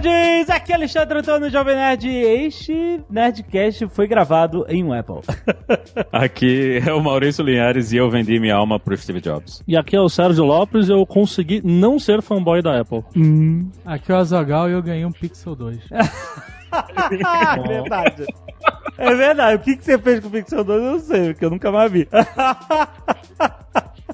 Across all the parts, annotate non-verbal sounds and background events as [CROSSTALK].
Nerds! Aqui é Alexandre Antônio Jovem Nerd. Este Nerdcast foi gravado em um Apple. [LAUGHS] Aqui é o Maurício Linhares e eu vendi minha alma pro Steve Jobs. E aqui é o Sérgio Lopes e eu consegui não ser fanboy da Apple. Aqui é o Azagal e eu ganhei um Pixel 2. Ah, [LAUGHS] é verdade. É verdade. O que, que você fez com o Pixel 2 eu não sei, porque eu nunca mais vi. [LAUGHS]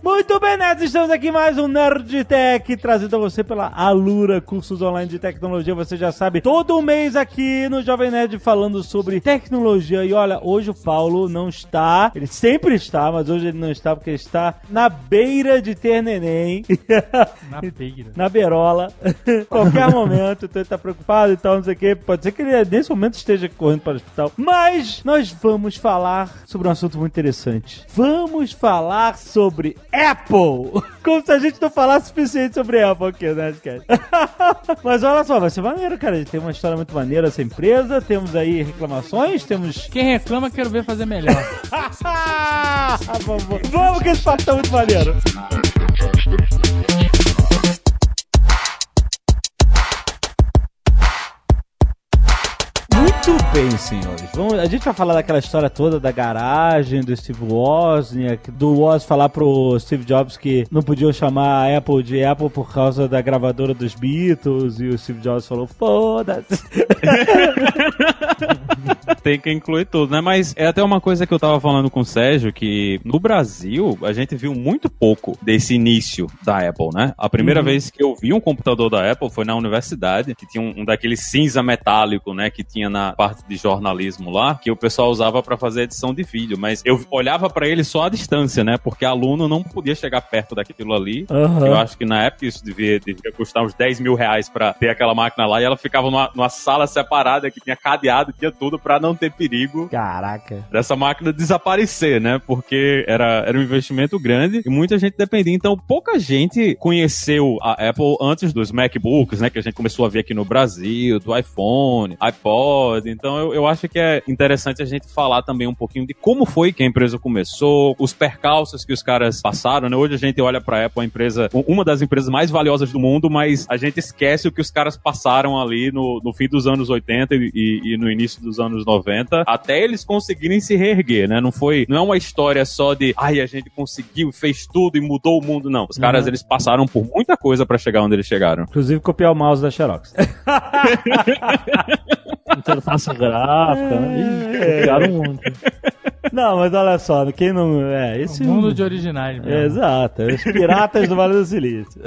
Muito bem, nerds, estamos aqui mais um Nerd Tech, trazido a você pela Alura, cursos online de tecnologia, você já sabe, todo mês aqui no Jovem Nerd falando sobre tecnologia. E olha, hoje o Paulo não está, ele sempre está, mas hoje ele não está porque ele está na beira de ter neném. [LAUGHS] Na beira. na beirola, [LAUGHS] qualquer momento, então ele tá preocupado e tal, não sei o que. Pode ser que ele nesse momento esteja correndo para o hospital. Mas nós vamos falar sobre um assunto muito interessante. Vamos falar sobre Apple! Como se a gente não falasse suficiente sobre Apple aqui, né? [LAUGHS] Mas olha só, vai ser maneiro, cara. A gente tem uma história muito maneira essa empresa, temos aí reclamações, temos. Quem reclama, quero ver fazer melhor. [LAUGHS] vamos, vamos que esse papo tá muito maneiro. Muito bem, senhores. Vamos, a gente vai falar daquela história toda da garagem, do Steve Wozniak, do Woz falar pro Steve Jobs que não podiam chamar a Apple de Apple por causa da gravadora dos Beatles, e o Steve Jobs falou, foda-se. [LAUGHS] Tem que incluir tudo, né? Mas é até uma coisa que eu tava falando com o Sérgio, que no Brasil a gente viu muito pouco desse início da Apple, né? A primeira vez que eu vi um computador da Apple foi na universidade, que tinha um, um daqueles cinza metálico, né? Que tinha na parte de jornalismo lá, que o pessoal usava para fazer edição de vídeo. Mas eu olhava para ele só à distância, né? Porque aluno não podia chegar perto daquilo ali. Aham. Eu acho que na época isso devia, devia custar uns 10 mil reais pra ter aquela máquina lá e ela ficava numa, numa sala separada que tinha cadeado, tinha tudo pra não ter perigo Caraca. dessa máquina desaparecer, né? Porque era, era um investimento grande e muita gente dependia. Então, pouca gente conheceu a Apple antes dos MacBooks, né? Que a gente começou a ver aqui no Brasil, do iPhone, iPod. Então, eu, eu acho que é interessante a gente falar também um pouquinho de como foi que a empresa começou, os percalços que os caras passaram, né? Hoje a gente olha pra Apple, a empresa, uma das empresas mais valiosas do mundo, mas a gente esquece o que os caras passaram ali no, no fim dos anos 80 e, e no início dos anos 90, até eles conseguirem se reerguer, né? Não foi, não é uma história só de, ai, a gente conseguiu, fez tudo e mudou o mundo, não. Os caras, Uhum. eles passaram por muita coisa pra chegar onde eles chegaram. Inclusive copiar o mouse da Xerox. [LAUGHS] Interface gráfica, né? Ih, monte. [LAUGHS] não, mas olha só, quem não. É, esse. O mundo de originais mesmo. É, Exato, os piratas do Vale do Silício.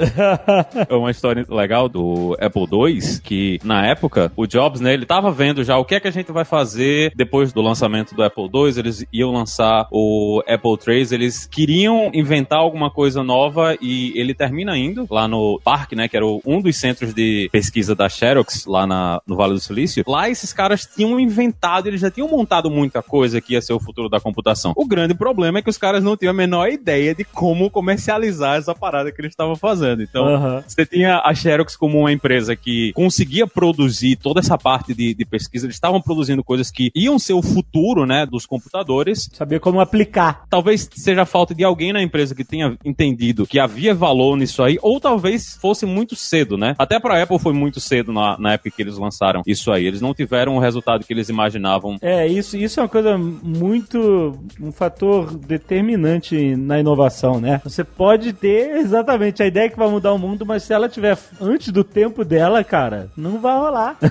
É uma história legal do Apple II, que na época, o Jobs, né, ele tava vendo já o que é que a gente vai fazer depois do lançamento do Apple II, eles iam lançar o Apple III, eles queriam inventar alguma coisa nova e ele termina indo lá no parque, né, que era um dos centros de pesquisa da Xerox, lá na, no Vale do Silício. Lá esses caras tinham inventado, eles já tinham montado muita coisa que ia ser o futuro da computação. O grande problema é que os caras não tinham a menor ideia de como comercializar essa parada que eles estavam fazendo. Então, Aham. você tinha a Xerox como uma empresa que conseguia produzir toda essa parte de, de pesquisa. Eles estavam produzindo coisas que iam ser o futuro, né, dos computadores. Sabia como aplicar. Talvez seja a falta de alguém na empresa que tenha entendido que havia valor nisso aí, ou talvez fosse muito cedo, né? Até pra Apple foi muito cedo na, na época que eles lançaram isso aí. Eles não tiveram o resultado que eles imaginavam. É, isso, isso é uma coisa muito. Um fator determinante na inovação, né? Você pode ter exatamente a ideia que vai mudar o mundo, mas se ela tiver antes do tempo dela, cara, não vai rolar. [LAUGHS]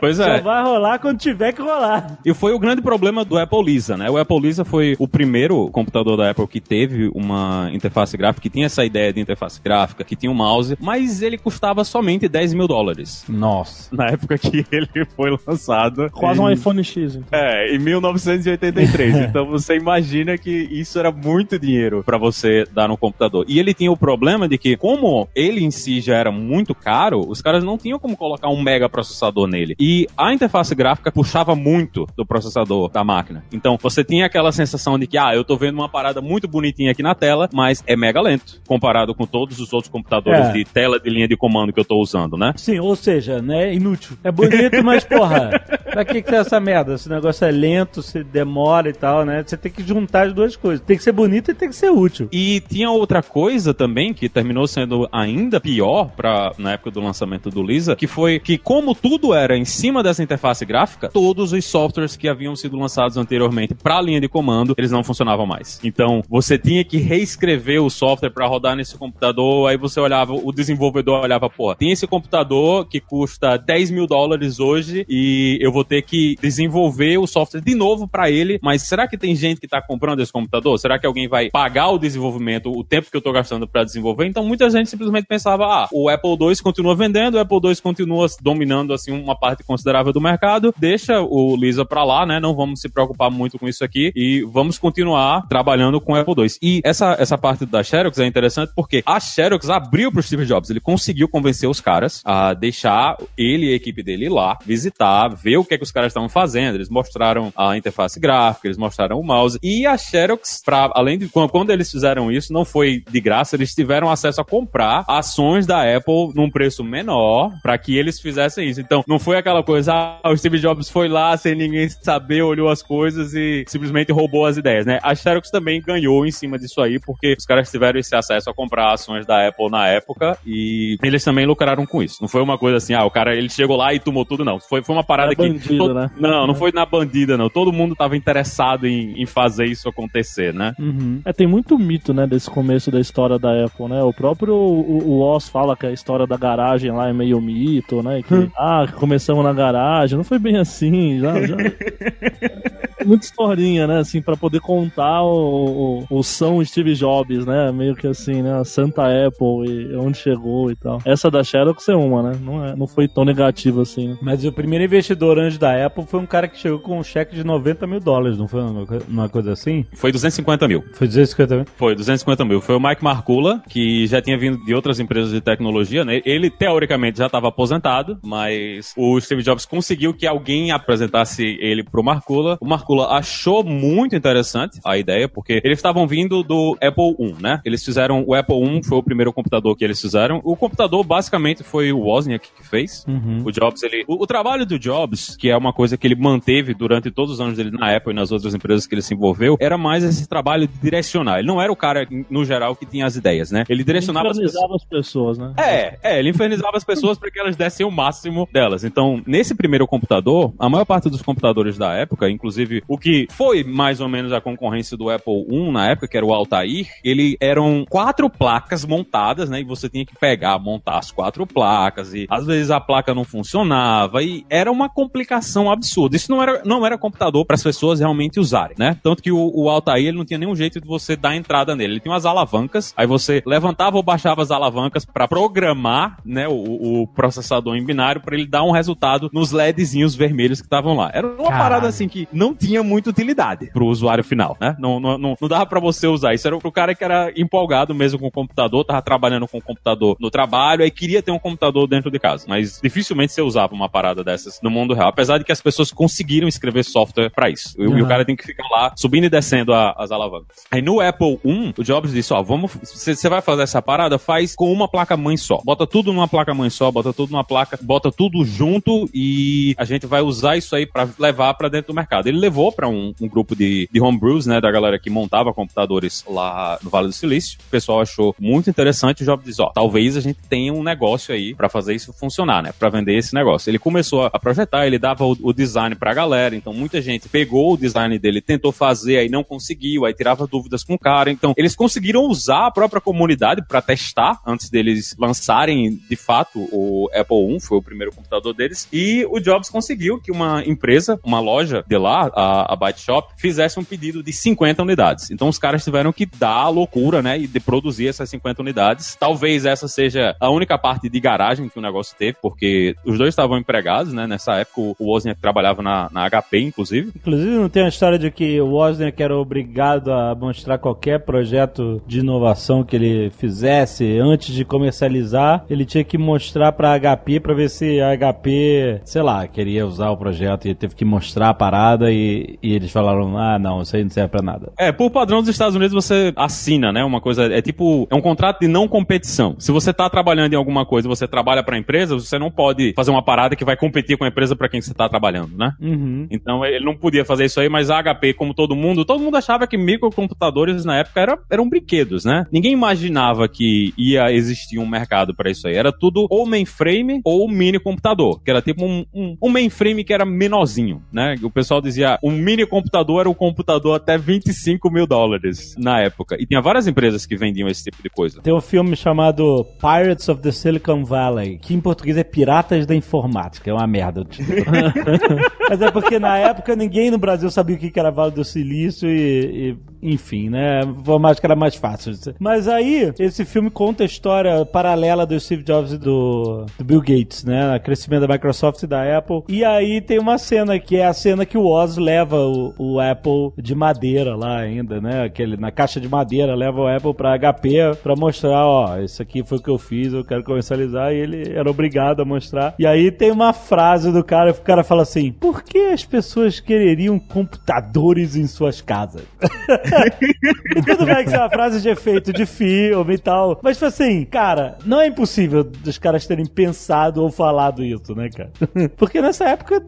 Pois Só é. vai rolar quando tiver que rolar. E foi o grande problema do Apple Lisa, né? O Apple Lisa foi o primeiro computador da Apple que teve uma interface gráfica, que tinha essa ideia de interface gráfica, que tinha um mouse, mas ele custava somente 10 mil dólares. Nossa. Na época que ele foi lançado. Quase um iPhone X, então. É, em 1983. [LAUGHS] Então você imagina que isso era muito dinheiro pra você dar no computador. E ele tinha o problema de que, como ele em si já era muito caro, os caras não tinham como colocar um mega processador nele. E a interface gráfica puxava muito do processador da máquina. Então você tinha aquela sensação de que, ah, eu tô vendo uma parada muito bonitinha aqui na tela, mas é mega lento comparado com todos os outros computadores É. de tela de linha de comando que eu tô usando, né? Sim, ou seja, né, inútil. É bonito, mas porra, pra que que é essa merda? Esse negócio é lento, se demora e tal, né? Você tem que juntar as duas coisas. Tem que ser bonito e tem que ser útil. E tinha outra coisa também que terminou sendo ainda pior para na época do lançamento do Lisa, que foi que como tudo era em cima dessa interface gráfica, todos os softwares que haviam sido lançados anteriormente para a linha de comando, eles não funcionavam mais. Então, você tinha que reescrever o software para rodar nesse computador, aí você olhava, o desenvolvedor olhava, pô, tem esse computador que custa 10 mil dólares hoje e eu vou ter que desenvolver o software de novo para ele, mas será que tem gente que tá comprando esse computador? Será que alguém vai pagar o desenvolvimento, o tempo que eu tô gastando para desenvolver? Então muita gente simplesmente pensava, ah, o Apple II continua vendendo, o Apple II continua dominando assim uma parte considerável do mercado, deixa o Lisa para lá, né? Não vamos se preocupar muito com isso aqui e vamos continuar trabalhando com o Apple II. E essa, essa parte da Xerox é interessante porque a Xerox abriu pro Steve Jobs, ele conseguiu convencer os caras a deixar ele e a equipe dele ir lá, visitar, ver o que é que os caras estavam fazendo. Eles mostraram a interface gráfica, eles mostraram o mouse. E a Xerox, pra, além de quando, eles fizeram isso, não foi de graça, eles tiveram acesso a comprar ações da Apple num preço menor para que eles fizessem isso. Então, não foi aquela coisa, ah, o Steve Jobs foi lá sem ninguém saber, olhou as coisas e simplesmente roubou as ideias, né? A Xerox também ganhou em cima disso aí, porque os caras tiveram esse acesso a comprar ações da Apple na época e eles também lucraram com isso. Não foi uma coisa assim, ah, o cara ele chegou lá e tomou tudo, não. Foi, foi uma parada É que. bandido, todo- né? Não, não foi na bandida, não. Todo mundo tava interessado em, em fazer isso acontecer, né? Uhum. É, tem muito mito, né, desse começo da história da Apple, né? O próprio o, o Oz fala que a história da garagem lá é meio mito, né? Que, ah, começamos na garagem. Não foi bem assim, já... já... [LAUGHS] Muita historinha, né, assim, pra poder contar o, o, o São Steve Jobs, né? Meio que assim, né? A Santa Apple e onde chegou e tal. Essa da Xerox é uma, né? Não, é, não foi tão negativo assim, né? Mas o primeiro investidor antes da Apple foi um cara que chegou com um cheque de 90 mil dólares, não foi uma, co- uma coisa assim? Foi 250 mil. Foi 250 mil? Foi, 250 mil. Foi o Mike Markula, que já tinha vindo de outras empresas de tecnologia, né? Ele, teoricamente, já estava aposentado, mas o Steve Jobs conseguiu que alguém apresentasse ele pro Markula. O Markula achou muito interessante a ideia, porque eles estavam vindo do Apple I, né? Eles fizeram, o Apple I foi o primeiro computador que eles fizeram. O computador, basicamente, foi o Wozniak que fez. O Jobs, ele... O, o trabalho do Jobs, que é uma coisa que ele manteve durante todos os anos dele na Apple e nas outras empresas que ele se envolveu, era mais esse trabalho de direcionar. Ele não era o cara, no geral, que tinha as ideias, né? Ele direcionava as pessoas. Infernizava as pessoas, né? É, é, ele infernizava as pessoas para que elas dessem o máximo delas. Então, nesse primeiro computador, a maior parte dos computadores da época, inclusive o que foi mais ou menos a concorrência do Apple I na época, que era o Altair, ele eram quatro placas montadas, né? E você tinha que pegar, montar as quatro placas e às vezes a placa não funcionava e era uma complicação absurda. Isso não era, não era computador para as pessoas realmente usarem, né? Tanto que o, o Altair ele não tinha nenhum jeito de você dar entrada nele. Ele tinha umas alavancas, aí você levantava ou baixava as alavancas para programar, né, o, o processador em binário para ele dar um resultado nos LEDzinhos vermelhos que estavam lá. Era uma Caralho. parada assim que não tinha muita utilidade pro usuário final, né? Não, não, não, não dava para você usar. Isso era pro cara que era empolgado mesmo com o computador, tava trabalhando com o computador no trabalho, aí queria ter um computador dentro de casa. Mas dificilmente você usava uma parada dessas no mundo real, apesar de que as pessoas conseguiram escrever software para isso. E, e o Uhum. cara tem que ficar lá subindo e descendo a- as alavancas. Aí no Apple I, o Jobs disse: Ó, vamos. Você vai fazer essa parada, faz com uma placa mãe só. Bota tudo numa placa mãe só, bota tudo numa placa, bota tudo junto e a gente vai usar isso aí para levar para dentro do mercado. Ele levou para um, um grupo de, de homebrews, né, da galera que montava computadores lá no Vale do Silício. O pessoal achou muito interessante. O Jobs disse: Ó, talvez a gente tenha um negócio aí para fazer isso funcionar, né, para vender esse negócio. Ele começou a projetar, ele dava o, o design pra galera, então muita gente pegou o design dele, tentou fazer, aí não conseguiu, aí tirava dúvidas com o cara. Então, eles conseguiram usar a própria comunidade para testar antes deles lançarem de fato o Apple I, foi o primeiro computador deles. E o Jobs conseguiu que uma empresa, uma loja de lá, a, a Byte Shop, fizesse um pedido de 50 unidades. Então os caras tiveram que dar a loucura, né, e de produzir essas 50 unidades. Talvez essa seja a única parte de garagem que o negócio teve, porque os dois estavam empregados, né, nessa época o Wozniak trabalhava na, na HP, inclusive. Inclusive, não tem uma história de que o Wozniak era obrigado a mostrar qualquer projeto de inovação que ele fizesse antes de comercializar. Ele tinha que mostrar pra HP pra ver se a HP, sei lá, queria usar o projeto e teve que mostrar a parada e, e eles falaram: ah, não, isso aí não serve pra nada. É, por padrão dos Estados Unidos você assina, né, uma coisa, é tipo, é um contrato de não competição. Se você tá trabalhando em alguma coisa, você trabalha pra empresa, você não pode fazer uma parada que vai competir com a empresa pra quem você tá trabalhando, né? Uhum. Então ele não podia fazer isso aí, mas a HP, como todo mundo, todo mundo achava que microcomputadores na época era, eram brinquedos, né? Ninguém imaginava que ia existir um mercado pra isso aí. Era tudo ou mainframe ou mini computador, que era tipo um, um, um mainframe que era menorzinho, né? O pessoal dizia um mini computador era um computador até 25 mil dólares na época. E tinha várias empresas que vendiam esse tipo de coisa. Tem um filme chamado Pirates of the Silicon Valley, que em português é Piratas da Informática. É uma merda. [LAUGHS] [LAUGHS] Mas é porque na época ninguém no Brasil sabia o que era Vale do Silício e, e, enfim, né? A informática era mais fácil. Mas aí, esse filme conta a história paralela do Steve Jobs e do, do Bill Gates, né? O crescimento da Microsoft e da Apple. E aí tem uma cena que é a cena que o Oz leva o, o Apple de madeira lá ainda, né? Aquele, na caixa de madeira, leva o Apple pra HP pra mostrar, ó, isso aqui foi o que eu fiz, eu quero comercializar. E ele era obrigado a mostrar. E aí tem uma frase do cara, o cara fala assim, por que as pessoas quereriam computadores em suas casas? [LAUGHS] [LAUGHS] e tudo bem que isso é uma frase de efeito de filme e tal. Mas, tipo assim, cara, não é impossível dos caras terem pensado ou falado isso, né, cara? [LAUGHS] Porque nessa época,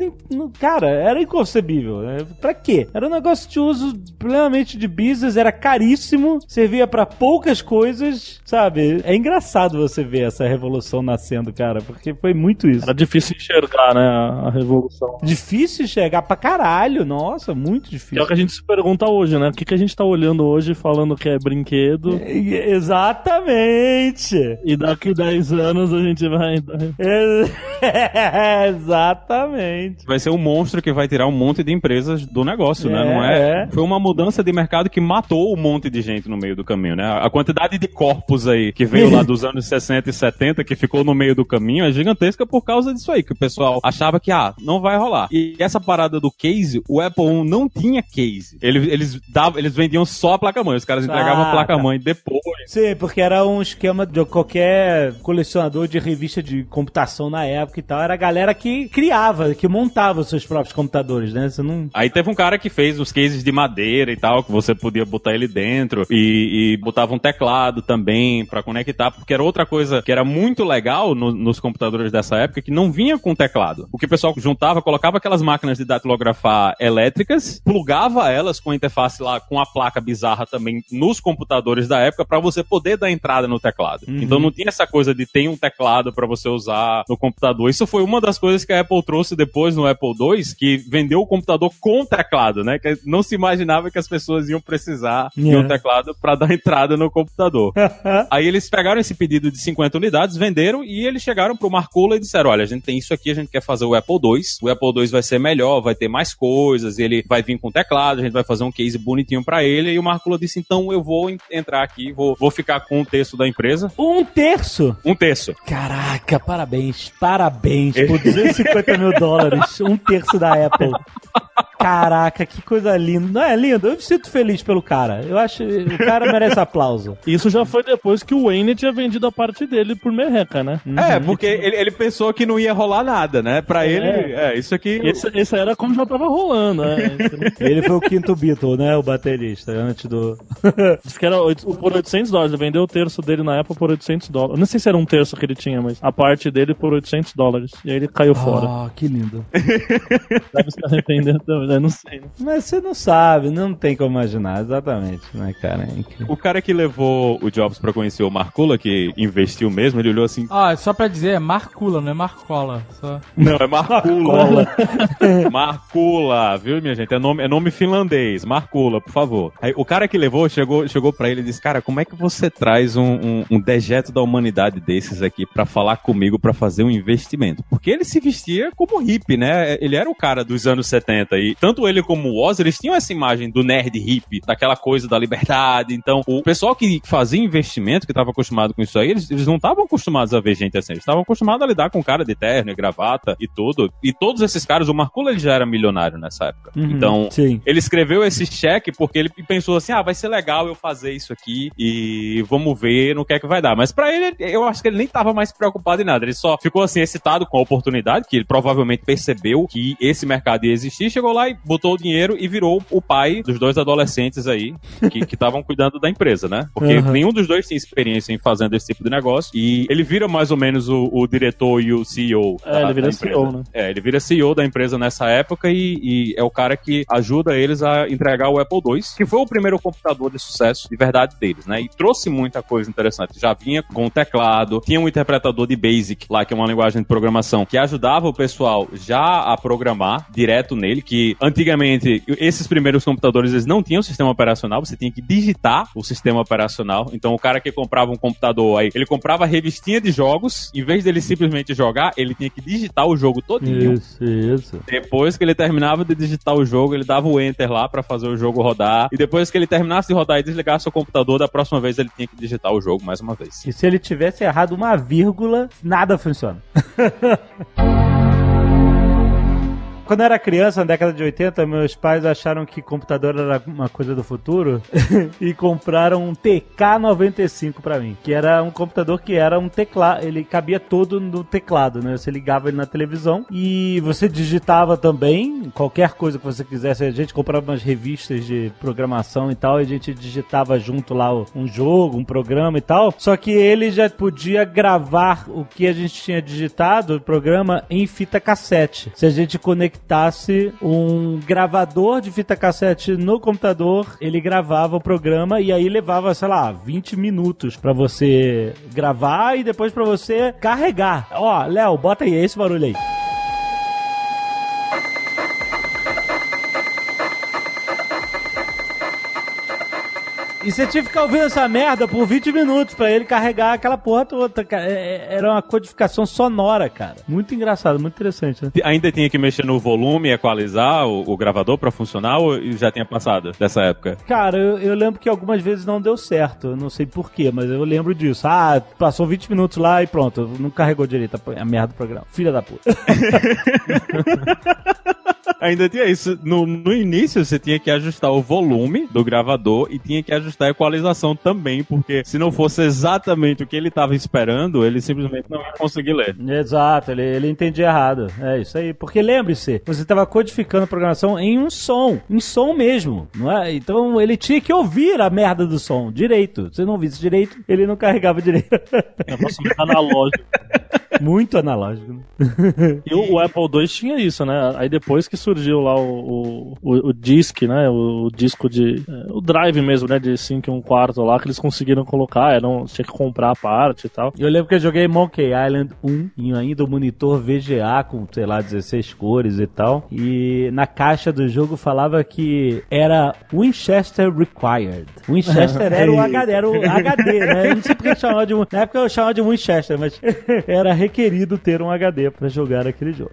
cara, era inconcebível. Né? Pra quê? Era um negócio de uso plenamente de business, era caríssimo, servia pra poucas coisas, sabe? É engraçado você ver essa revolução nascendo, cara, porque foi muito isso. Era difícil enxergar, né, a revolução. Difícil enxergar pra caralho, nossa, muito Que é difícil. o que a gente se pergunta hoje, né? O que, que a gente tá olhando hoje falando que é brinquedo É, Exatamente! e daqui 10 anos a gente vai. É, [LAUGHS] exatamente. Vai ser um monstro que vai tirar um monte de empresas do negócio, né? Não é? é. Foi uma mudança de mercado que matou um monte de gente no meio do caminho, né? A quantidade de corpos aí que veio lá dos anos 60 e 70 que ficou no meio do caminho é gigantesca por causa disso aí, que o pessoal achava que, ah, não vai rolar. E essa parada do case, o Apple I não tinha case. Eles, eles, davam, eles vendiam só a placa-mãe, os caras entregavam Ah, a placa-mãe depois. Sim, porque era um esquema de qualquer colecionador de revista de computação na época e tal. Era a galera que criava, que montava os seus próprios computadores, né? Você não. Aí teve um cara que fez os cases de madeira e tal, que você podia botar ele dentro e, e botava um teclado também pra conectar, porque era outra coisa que era muito legal no- nos computadores dessa época, que não vinha com teclado. O que o pessoal juntava, colocava aquelas máquinas de datilografar elétricas, plugava elas com a interface lá, com a placa bizarra também nos computadores da época, pra você poder dar entrada no teclado. Então não tinha essa coisa de ter um teclado pra você usar no computador. Isso foi uma das coisas que a Apple trouxe depois no Apple II, que vendeu o computador com teclado, né? Que não se imaginava que as pessoas iam precisar de Yeah. um teclado pra dar entrada no computador. [LAUGHS] Aí eles pegaram esse pedido de 50 unidades, venderam e eles chegaram pro Marcola e disseram: olha, a gente tem isso aqui, a gente quer fazer o Apple II. O Apple II vai ser melhor, vai ter mais coisas, ele vai vir com teclado, a gente vai fazer um case bonitinho pra ele. E o Marcola disse: então eu vou en- entrar aqui, vou, vou ficar com um terço da empresa. Um terço? Um terço. Caraca, parabéns, parabéns por [LAUGHS] 250 mil dólares, um terço da Apple. [LAUGHS] Caraca, que coisa linda. Não é lindo? Eu me sinto feliz pelo cara. Eu acho o cara merece aplauso. Isso já foi depois que o Wayne tinha vendido a parte dele por merreca, né? É, porque ele, ele pensou que não ia rolar nada, né? Pra ele, é, isso aqui. Esse, esse era como já tava rolando, né? [LAUGHS] Ele foi o quinto Beatle, né? O baterista, antes do. [LAUGHS] Diz que era por 800 dólares. Ele vendeu o terço dele na Apple por 800 dólares. Não sei se era um terço que ele tinha, mas a parte dele por 800 dólares. E aí ele caiu fora. Ah, que lindo. Deve se arrepender também. Eu não sei. Mas você não sabe, não tem como imaginar, exatamente, né, cara? É. O cara que levou o Jobs pra conhecer o Marcula, que investiu mesmo, ele olhou assim: Ó, só pra dizer, é Marcula, não é Marcola. Só... Não, é Marcula. [LAUGHS] [LAUGHS] Marcula, viu, minha gente? É nome, é nome finlandês. Marcula, por favor. Aí, o cara que levou chegou, chegou pra ele e disse: Cara, como é que você traz um, um, um dejeto da humanidade desses aqui pra falar comigo pra fazer um investimento? Porque ele se vestia como hippie, né? Ele era o cara dos anos 70 e, tanto ele como o Oz, eles tinham essa imagem do nerd hippie, daquela coisa da liberdade. Então, o pessoal que fazia investimento, que estava acostumado com isso aí, eles, eles não estavam acostumados a ver gente assim. Eles estavam acostumados a lidar com cara de terno e gravata e tudo. E todos esses caras, o Marcula ele já era milionário nessa época. Uhum, então, sim. ele escreveu esse cheque porque ele pensou assim: ah, vai ser legal eu fazer isso aqui e vamos ver no que é que vai dar. Mas pra ele, eu acho que ele nem tava mais preocupado em nada. Ele só ficou assim, excitado com a oportunidade, que ele provavelmente percebeu que esse mercado ia existir, chegou lá e botou o dinheiro e virou o pai dos dois adolescentes aí que estavam cuidando da empresa, né? Porque Uhum. nenhum dos dois tinha experiência em fazendo esse tipo de negócio. E ele vira mais ou menos o, o diretor e o CEO. É, ele vira da empresa. CEO, né? É, ele vira CEO da empresa nessa época e, e é o cara que ajuda eles a entregar o Apple II, que foi o primeiro computador de sucesso de verdade deles, né? E trouxe muita coisa interessante. Já vinha com o teclado, tinha um interpretador de BASIC lá, que é uma linguagem de programação, que ajudava o pessoal já a programar direto nele, que antigamente esses primeiros computadores eles não tinham sistema operacional, você tinha que digitar o sistema operacional. Então o cara que comprava um computador aí, ele comprava a revistinha de jogos, em vez dele simplesmente jogar, ele tinha que digitar o jogo todinho. Isso, isso. Depois que ele terminava de digitar o jogo, ele dava o enter lá pra fazer o jogo rodar. E depois que ele terminasse de rodar e desligasse o computador, da próxima vez ele tinha que digitar o jogo mais uma vez. E se ele tivesse errado uma vírgula, nada funciona. [LAUGHS] Quando eu era criança, na década de 80, meus pais acharam que computador era uma coisa do futuro [LAUGHS] e compraram um TK95 pra mim, que era um computador que era um teclado, ele cabia todo no teclado, né? Você ligava ele na televisão e você digitava também qualquer coisa que você quisesse. A gente comprava umas revistas de programação e tal, e a gente digitava junto lá um jogo, um programa e tal. Só que ele já podia gravar o que a gente tinha digitado, o programa, em fita cassete. Se a gente conectasse um gravador de fita cassete no computador, ele gravava o programa e aí levava, sei lá, 20 minutos pra você gravar e depois pra você carregar. Ó, Léo, bota aí esse barulho aí. E você tinha que ficar ouvindo essa merda por 20 minutos pra ele carregar aquela porra toda. cara. É- é- Era uma codificação sonora, cara. Muito engraçado, muito interessante, né? Ainda tinha que mexer no volume equalizar o, o gravador pra funcionar ou já tinha passado dessa época? Cara, eu, eu lembro que algumas vezes não deu certo. Eu não sei porquê, mas eu lembro disso. Ah, passou 20 minutos lá e pronto. Não carregou direito a merda do programa. Filha da puta. [LAUGHS] Ainda tinha isso. No, no início você tinha que ajustar o volume do gravador e tinha que ajustar a equalização também, porque se não fosse exatamente o que ele estava esperando, ele simplesmente não ia conseguir ler. Exato, ele, ele entendia errado. É isso aí. Porque lembre-se, você estava codificando a programação em um som. Em som mesmo. Não é? Então ele tinha que ouvir a merda do som direito. Se não ouvisse direito, ele não carregava direito. Negócio meio analógico. [LAUGHS] Muito analógico. né? E o, o Apple II tinha isso, né? Aí depois que surgiu lá o, o, o, o disc, né? O, o disco de. é, o drive mesmo, né? De 5 e 1 quarto lá, que eles conseguiram colocar. Era um, tinha que comprar a parte e tal. Eu lembro que eu joguei Monkey Island 1 em ainda o monitor VGA com, sei lá, 16 cores e tal. E na caixa do jogo falava que era Winchester Required. Winchester era o [LAUGHS] HD, era o HD, né? Eu não sei porque chamava de. Na época eu chamava de Winchester, mas era requerido ter um HD pra jogar aquele jogo.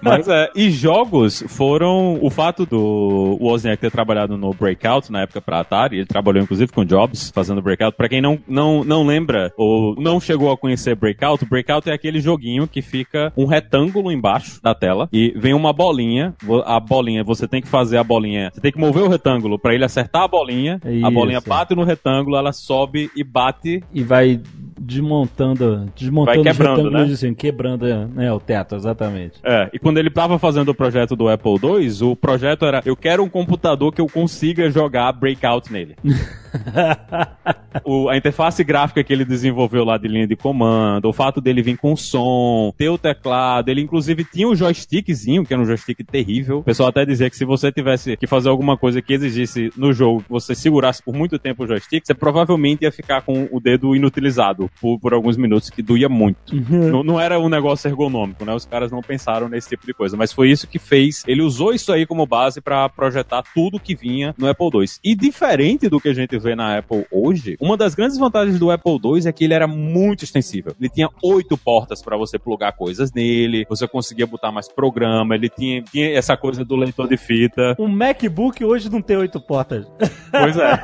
Mas é, e jogos foram o fato do Wozniak ter trabalhado no Breakout na época pra Atari, ele trabalhou inclusive com Jobs fazendo Breakout. Pra quem não, não, não lembra ou não chegou a conhecer Breakout, Breakout é aquele joguinho que fica um retângulo embaixo da tela e vem uma bolinha, a bolinha, você tem que fazer a bolinha, você tem que mover o retângulo pra ele acertar a bolinha, a Isso. bolinha bate no retângulo, ela sobe e bate E vai desmontando, desmontando Vai quebrando, né? assim, quebrando né, o teto, exatamente. É, e quando ele tava fazendo o projeto do Apple II, o projeto era: eu quero um computador que eu consiga jogar Breakout nele. [LAUGHS] O- a interface gráfica que ele desenvolveu lá de linha de comando, o fato dele vir com som, ter o teclado, ele inclusive tinha um joystickzinho, que era um joystick terrível. O pessoal até dizia que se você tivesse que fazer alguma coisa que exigisse no jogo que você segurasse por muito tempo o joystick, você provavelmente ia ficar com o dedo inutilizado por, por alguns minutos que doía muito. não, não era um negócio ergonômico, né? Os caras não pensaram nesse tipo de coisa, mas foi isso que fez. Ele usou isso aí como base para projetar tudo que vinha no Apple II. E diferente do que a gente vê na Apple hoje, uma das grandes vantagens do Apple II é que ele era muito extensível. Ele tinha oito portas para você plugar coisas nele, você conseguia botar mais programa, ele tinha, tinha essa coisa do leitor de fita. Um MacBook hoje não tem oito portas. Pois é.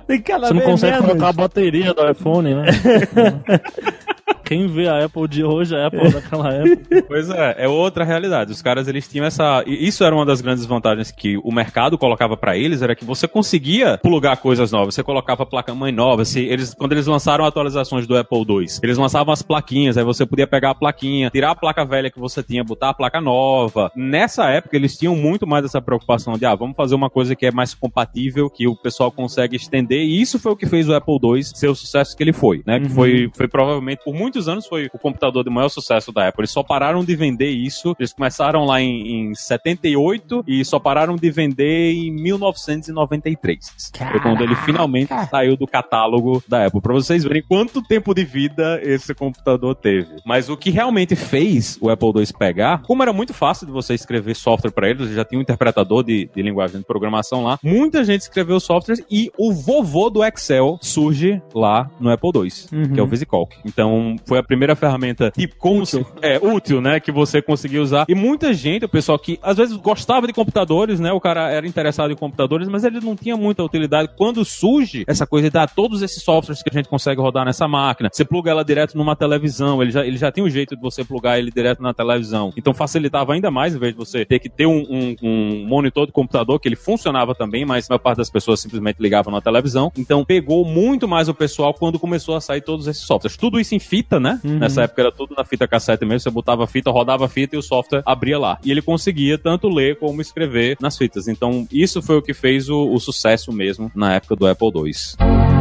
[LAUGHS] tem cada Você não consegue menos. colocar a bateria do iPhone, né? [LAUGHS] Quem vê a Apple de hoje, a Apple daquela época. [LAUGHS] Pois é, é outra realidade. Os caras, eles tinham essa... Isso era uma das grandes vantagens que o mercado colocava pra eles, era que você conseguia plugar coisas novas. Você colocava placa-mãe nova. Se eles, quando eles lançaram atualizações do Apple II, eles lançavam as plaquinhas, aí você podia pegar a plaquinha, tirar a placa velha que você tinha, botar a placa nova. Nessa época, eles tinham muito mais essa preocupação de, ah, vamos fazer uma coisa que é mais compatível, que o pessoal consegue estender, e isso foi o que fez o Apple II ser o sucesso que ele foi, né? Que foi, foi provavelmente, por muitos anos, foi o computador de maior sucesso da Apple. Eles só pararam de vender isso, eles começaram lá em, em 78 e só pararam de vender em 1993. Foi quando ele finalmente saiu do catálogo da Apple. Pra vocês verem quanto tempo de vida esse computador teve. Mas o que realmente fez o Apple II pegar, como era muito fácil de você escrever software para eles, já tinha um interpretador de, de linguagem de programação lá, muita gente escreveu softwares e o vovô do Excel surge lá no Apple II, que é o VisiCalc. Então, foi a primeira ferramenta de como útil. é útil, né, que você conseguia usar. E muita gente, o pessoal que às vezes gostava de computadores, né, o cara era interessado em computadores, mas ele não tinha muita utilidade. Quando surge essa coisa de dar todos esses softwares que a gente consegue rodar nessa máquina, você pluga ela direto numa televisão, ele já, ele já tem um jeito de você plugar ele direto na televisão. Então facilitava ainda mais, em vez de você ter que ter um, um, um monitor de computador, que ele funcionava também, mas a maior parte das pessoas simplesmente ligavam na televisão. Então pegou muito mais o pessoal quando começou a sair todos esses softwares. Tudo isso em fita, né? Uhum. Nessa época era tudo na fita cassete mesmo, você botava a fita, rodava a fita e o software abria lá. E ele conseguia tanto ler como escrever nas fitas. Então, isso foi o que fez o, o sucesso mesmo na época do Apple II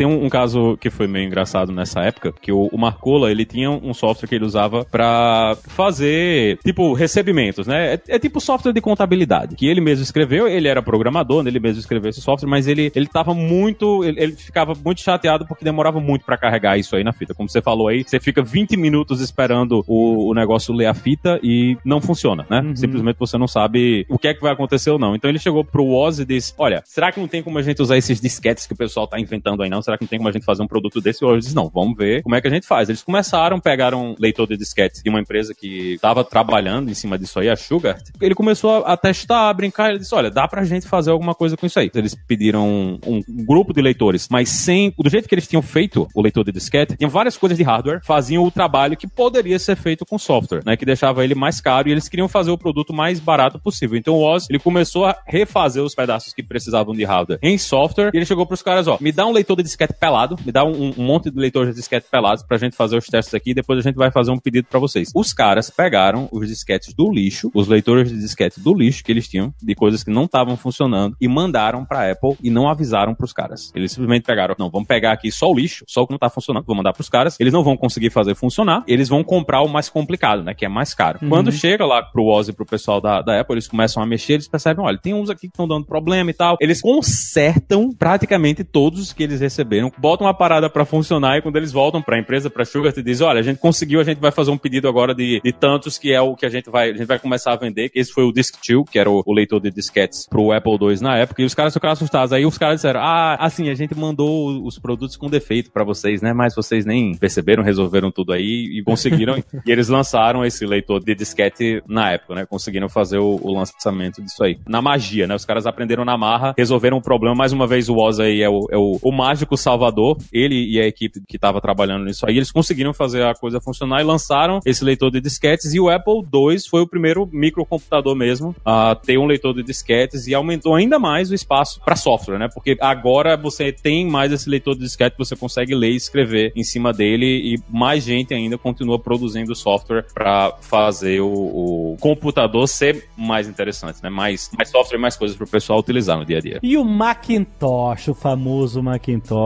tem um, um, caso que foi meio engraçado nessa época, que o, o Marcola, ele tinha um software que ele usava para fazer, tipo, recebimentos, né? É, é, tipo software de contabilidade, que ele mesmo escreveu, ele era programador, né? ele mesmo escreveu esse software, mas ele, ele tava muito, ele, ele ficava muito chateado porque demorava muito para carregar isso aí na fita. Como você falou aí, você fica 20 minutos esperando o, o negócio ler a fita e não funciona, né? Uhum. Simplesmente você não sabe o que é que vai acontecer ou não. Então ele chegou pro Woz e disse, olha, será que não tem como a gente usar esses disquetes que o pessoal tá inventando aí não? Será que não tem como a gente fazer um produto desse? Hoje disse, não, vamos ver como é que a gente faz. Eles começaram, pegaram um leitor de disquete de uma empresa que estava trabalhando em cima disso aí, a Sugar. Ele começou a, testar, a brincar, ele disse, olha, dá pra gente fazer alguma coisa com isso aí. Eles pediram um, um, grupo de leitores, mas sem, do jeito que eles tinham feito o leitor de disquete, tinha várias coisas de hardware, faziam o trabalho que poderia ser feito com software, né, que deixava ele mais caro e eles queriam fazer o produto mais barato possível. Então o Oz, ele começou a refazer os pedaços que precisavam de hardware em software e ele chegou pros caras, ó, me dá um leitor de disquete pelado pelado, me dá um, um monte de leitores de disquete pelados pra gente fazer os testes aqui depois a gente vai fazer um pedido para vocês. Os caras pegaram os disquetes do lixo, os leitores de disquete do lixo que eles tinham, de coisas que não estavam funcionando, e mandaram pra Apple e não avisaram pros caras. Eles simplesmente pegaram, não, vamos pegar aqui só o lixo, só o que não tá funcionando, vou mandar pros caras, eles não vão conseguir fazer funcionar, eles vão comprar o mais complicado, né, que é mais caro. Uhum. Quando chega lá pro Oz e pro pessoal da, da Apple, eles começam a mexer, eles percebem, olha, tem uns aqui que estão dando problema e tal. Eles consertam praticamente todos os que eles receberam, botam a parada para funcionar e quando eles voltam para a empresa, para Sugar, te diz, olha, a gente conseguiu, a gente vai fazer um pedido agora de, de tantos que é o que a gente vai, a gente vai começar a vender, que esse foi o Disk 2, que era o, o leitor de disquetes pro Apple II na época, e os caras ficaram assustados. Aí os caras disseram, ah, assim, a gente mandou os produtos com defeito para vocês, né, mas vocês nem perceberam, resolveram tudo aí e conseguiram, [LAUGHS] e eles lançaram esse leitor de disquete na época, né, conseguiram fazer o, o, lançamento disso aí. Na magia, né, os caras aprenderam na marra, resolveram o problema, mais uma vez o Oz aí é o, é o, o mágico salvador, ele e a equipe que estava trabalhando nisso aí, eles conseguiram fazer a coisa funcionar e lançaram esse leitor de disquetes. E o Apple II foi o primeiro microcomputador mesmo a ter um leitor de disquetes e aumentou ainda mais o espaço para software, né? Porque agora você tem mais esse leitor de disquete, você consegue ler e escrever em cima dele e mais gente ainda continua produzindo software para fazer o, o, computador ser mais interessante, né? Mais, mais software mais coisas para o pessoal utilizar no dia a dia. E o Macintosh, o famoso Macintosh?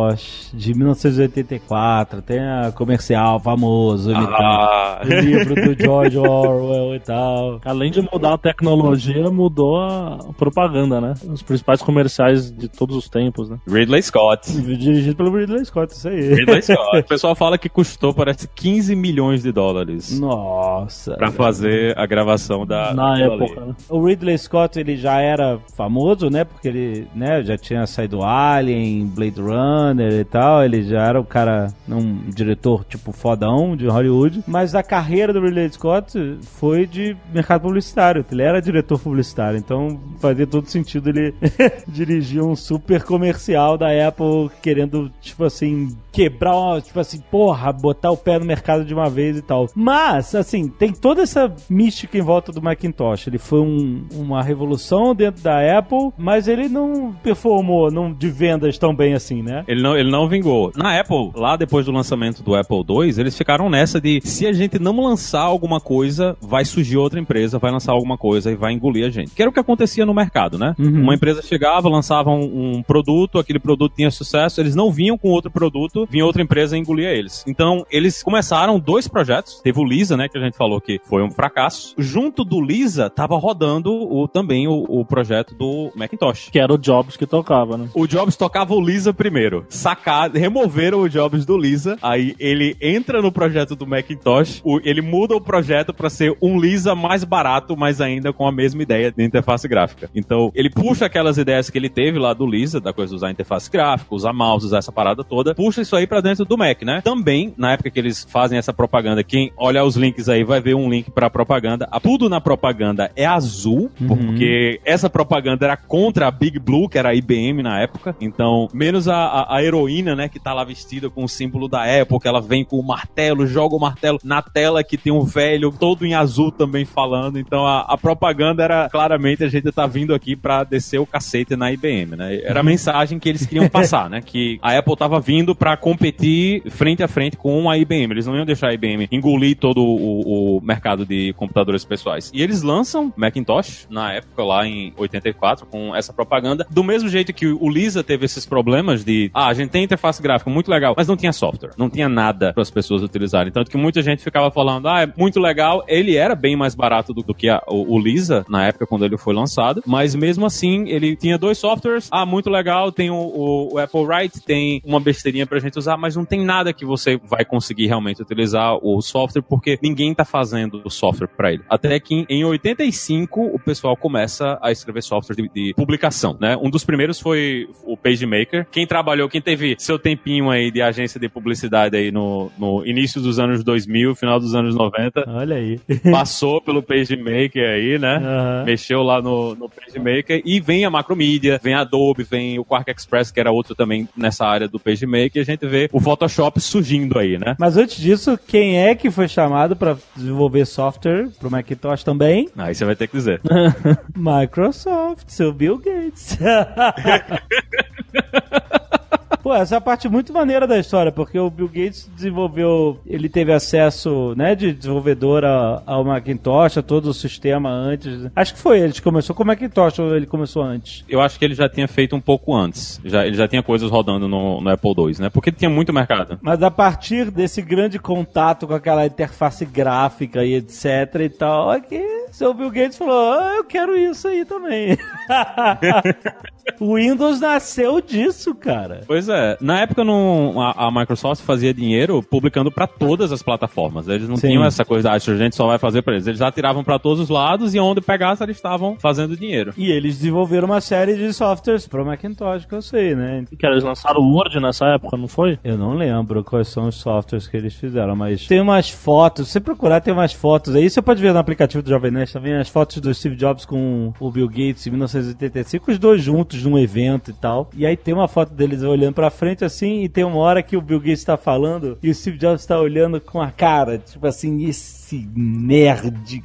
De 1984, tem a comercial famoso, imitando Ah, o livro do George [LAUGHS] Orwell e tal. Além de mudar a tecnologia, mudou a propaganda, né? Os principais comerciais de todos os tempos, né? Ridley Scott. Dirigido pelo Ridley Scott, isso aí. Ridley Scott. [LAUGHS] O pessoal fala que custou, parece, 15 milhões de dólares Nossa. pra fazer a gravação da. Na época, né? O Ridley Scott, ele já era famoso, né? Porque ele, né, já tinha saído Alien, Blade Runner e tal. Ele já era o cara, um diretor tipo fodão de Hollywood. Mas a carreira do Ridley Scott foi de mercado publicitário. Ele era diretor publicitário. Então fazia todo sentido ele [LAUGHS] dirigir um super comercial da Apple querendo, tipo assim, quebrar, uma, tipo assim, porra, botar o pé no mercado de uma vez e tal. Mas, assim, tem toda essa mística em volta do Macintosh. Ele foi um- uma revolução dentro da Apple, mas ele não performou não, de vendas tão bem assim, né? Ele não, ele não vingou. Na Apple, lá depois do lançamento do Apple II, eles ficaram nessa de se a gente não lançar alguma coisa, vai surgir outra empresa, vai lançar alguma coisa e vai engolir a gente. Que era o que acontecia no mercado, né? Uma empresa chegava, lançava um, um produto, aquele produto tinha sucesso, eles não vinham com outro produto, vinha outra empresa e engolia eles. Então, eles começaram dois projetos. Teve o Lisa, né, que a gente falou que foi um fracasso. Junto do Lisa, tava rodando o, também o, o projeto do Macintosh. Que era o Jobs que tocava, né? O Jobs tocava o Lisa primeiro. Sacar, removeram o Jobs do Lisa. Aí ele entra no projeto do Macintosh. o- ele muda o projeto pra ser um Lisa mais barato, mas ainda com a mesma ideia de interface gráfica. Então, ele puxa aquelas ideias que ele teve lá do Lisa, da coisa de usar interface gráfica, usar mouse, usar essa parada toda, puxa isso aí pra dentro do Mac, né? Também, na época que eles fazem essa propaganda, quem olha os links aí vai ver um link pra propaganda. Tudo na propaganda é azul, porque essa propaganda era contra a Big Blue, que era a IBM na época. Então, menos a, a- a heroína, né, que tá lá vestida com o símbolo da que ela vem com o martelo, joga o martelo na tela que tem um velho todo em azul também falando. Então, a, a propaganda era claramente a gente tá vindo aqui pra descer o cacete na IBM, né? Era a mensagem que eles queriam passar, né? Que a Apple tava vindo pra competir frente a frente com a IBM. Eles não iam deixar a IBM engolir todo o, o mercado de computadores pessoais. E eles lançam Macintosh na época lá em 84 com essa propaganda, do mesmo jeito que o Lisa teve esses problemas de, ah, a gente tem interface gráfica muito legal, mas não tinha software, não tinha nada para as pessoas utilizarem. Tanto que muita gente ficava falando, ah, é muito legal. Ele era bem mais barato do, do que a- o, o Lisa na época quando ele foi lançado, mas mesmo assim ele tinha dois softwares. Ah, muito legal, tem o, o- o Apple Write, tem uma besteirinha pra gente usar, mas não tem nada que você vai conseguir realmente utilizar o software porque ninguém tá fazendo o software pra ele. Até que em, em 85 o pessoal começa a escrever software de, de publicação, né? Um dos primeiros foi o PageMaker. Quem trabalhou, quem teve seu tempinho aí de agência de publicidade aí no, no início dos anos 2000, final dos anos 90, Olha aí. passou pelo PageMaker aí, né? Aham. Mexeu lá no, no PageMaker e vem a Macromedia, vem a Adobe, vem o Quark Express, que era outro também nessa área do PageMaker, e a gente vê o Photoshop surgindo aí, né? Mas antes disso, quem é que foi chamado pra desenvolver software pro Macintosh também? Aí você vai ter que dizer. [LAUGHS] Microsoft, seu Bill Gates. [LAUGHS] Pô, essa é a parte muito maneira da história, porque o Bill Gates desenvolveu, ele teve acesso, né, de desenvolvedor ao Macintosh, a todo o sistema antes. Acho que foi ele que começou com o Macintosh, ou ele começou antes. Eu acho que ele já tinha feito um pouco antes. Já, ele já tinha coisas rodando no, no Apple II, né? Porque tinha muito mercado. Mas a partir desse grande contato com aquela interface gráfica e etc e tal, aqui, seu Bill Gates falou, ah, eu quero isso aí também. [LAUGHS] o Windows nasceu disso, cara. Pois é, na época não, a, a Microsoft fazia dinheiro publicando pra todas as plataformas. Eles não Sim. tinham essa coisa, ah, a gente só vai fazer pra eles. Eles já tiravam pra todos os lados e onde pegasse eles estavam fazendo dinheiro. E eles desenvolveram uma série de softwares pro Macintosh, que eu sei, né? Que eles lançaram o Word nessa época, não foi? Eu não lembro quais são os softwares que eles fizeram, mas tem umas fotos, se você procurar tem umas fotos aí, você pode ver no aplicativo do Jovem Nerd também as fotos do Steve Jobs com o Bill Gates em 1985, os dois juntos num evento e tal. E aí tem uma foto deles olhando pra frente assim, e tem uma hora que o Bill Gates tá falando e o Steve Jobs tá olhando com a cara, tipo assim, esse nerd,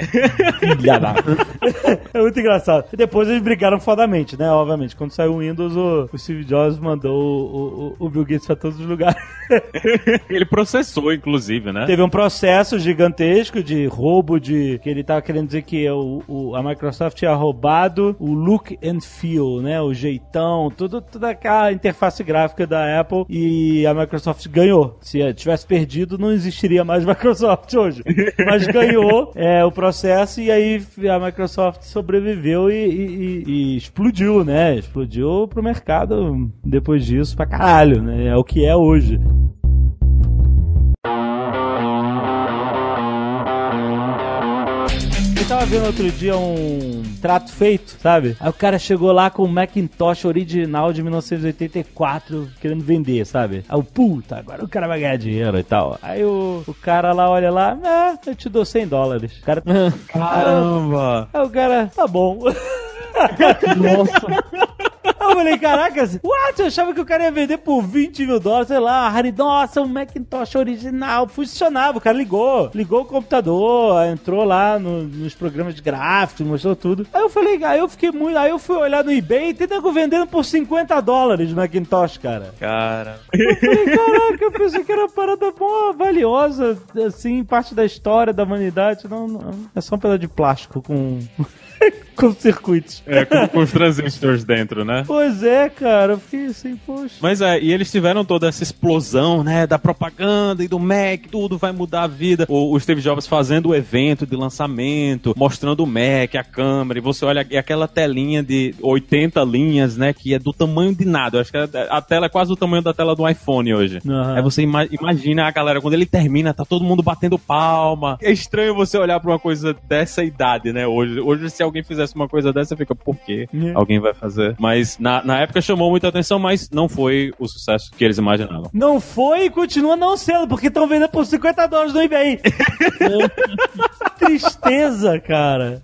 filha da... [LAUGHS] é muito engraçado. E depois eles brigaram fodamente, né? Obviamente, quando saiu o Windows, o, o Steve Jobs mandou o, o, o Bill Gates pra todos os lugares. [LAUGHS] Ele processou, inclusive, né? Teve um processo gigantesco de roubo de. que ele tava querendo dizer que o, o- a Microsoft tinha roubado o look and feel, né? Os jeitão, tudo, toda aquela interface gráfica da Apple e a Microsoft ganhou. Se tivesse perdido, não existiria mais [LAUGHS] Microsoft hoje. Mas ganhou é, o processo e aí a Microsoft sobreviveu e, e- e- e explodiu, né? Explodiu pro mercado depois disso pra caralho, né? É o que é hoje. Tava vendo outro dia um trato feito, sabe? Aí o cara chegou lá com o Macintosh original de 1984 querendo vender, sabe? Aí o puta, agora o cara vai ganhar dinheiro e tal. Aí o, o cara lá olha lá, ah, eu te dou 100 dólares. O cara. [LAUGHS] Caramba! Aí o cara, tá bom. [LAUGHS] Nossa. Eu falei, caraca, what? Eu achava que o cara ia vender por 20 mil dólares, sei lá, Harry, nossa, um Macintosh original, funcionava, o cara ligou, ligou o computador, entrou lá no- nos programas de gráficos, mostrou tudo. Aí eu falei, aí eu fiquei muito, aí eu fui olhar no eBay e tem nego vendendo por 50 dólares o Macintosh, cara. Cara. Eu falei, caraca, eu pensei que era uma parada boa, valiosa, assim, parte da história da humanidade, não, não é só um pedaço de plástico com... com circuitos. É, com, com os transistores dentro, né? Pois é, cara, eu fiquei assim, poxa. Mas é, e eles tiveram toda essa explosão, né, da propaganda e do Mac, tudo vai mudar a vida. O, o Steve Jobs fazendo o evento de lançamento, mostrando o Mac, a câmera, e você olha e aquela telinha de 80 linhas, né, que é do tamanho de nada. Eu acho que a, a tela é quase do tamanho da tela do iPhone hoje. Aham. Aí você ima- imagina a galera, quando ele termina, tá todo mundo batendo palma. É estranho você olhar pra uma coisa dessa idade, né, hoje. Hoje, se alguém fizesse uma coisa dessa, fica, por quê? É. Alguém vai fazer. Mas na, na época chamou muita atenção, mas não foi o sucesso que eles imaginavam. Não foi e continua não sendo, porque estão vendendo por 50 dólares no eBay. [LAUGHS] Tristeza, cara.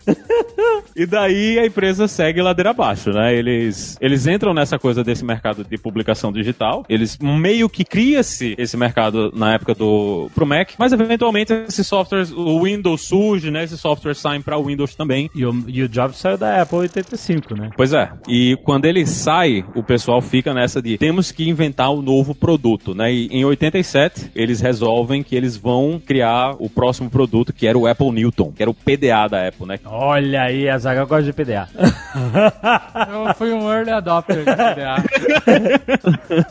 E daí a empresa segue ladeira abaixo, né? Eles, eles entram nessa coisa desse mercado de publicação digital. Eles meio que cria-se esse mercado na época do pro Mac, mas eventualmente esses softwares, o Windows surge, né? Esses softwares saem para Windows também. E o, e o Jobs saiu da Apple 85, né? Pois é. E quando ele sai, o pessoal fica nessa de temos que inventar um novo produto, né? E em 87, eles resolvem que eles vão criar o próximo produto, que era o Apple Newton, que era o PDA da Apple, né? Olha aí, a Zaga gosta de PDA. [LAUGHS] Eu fui um early adopter de PDA.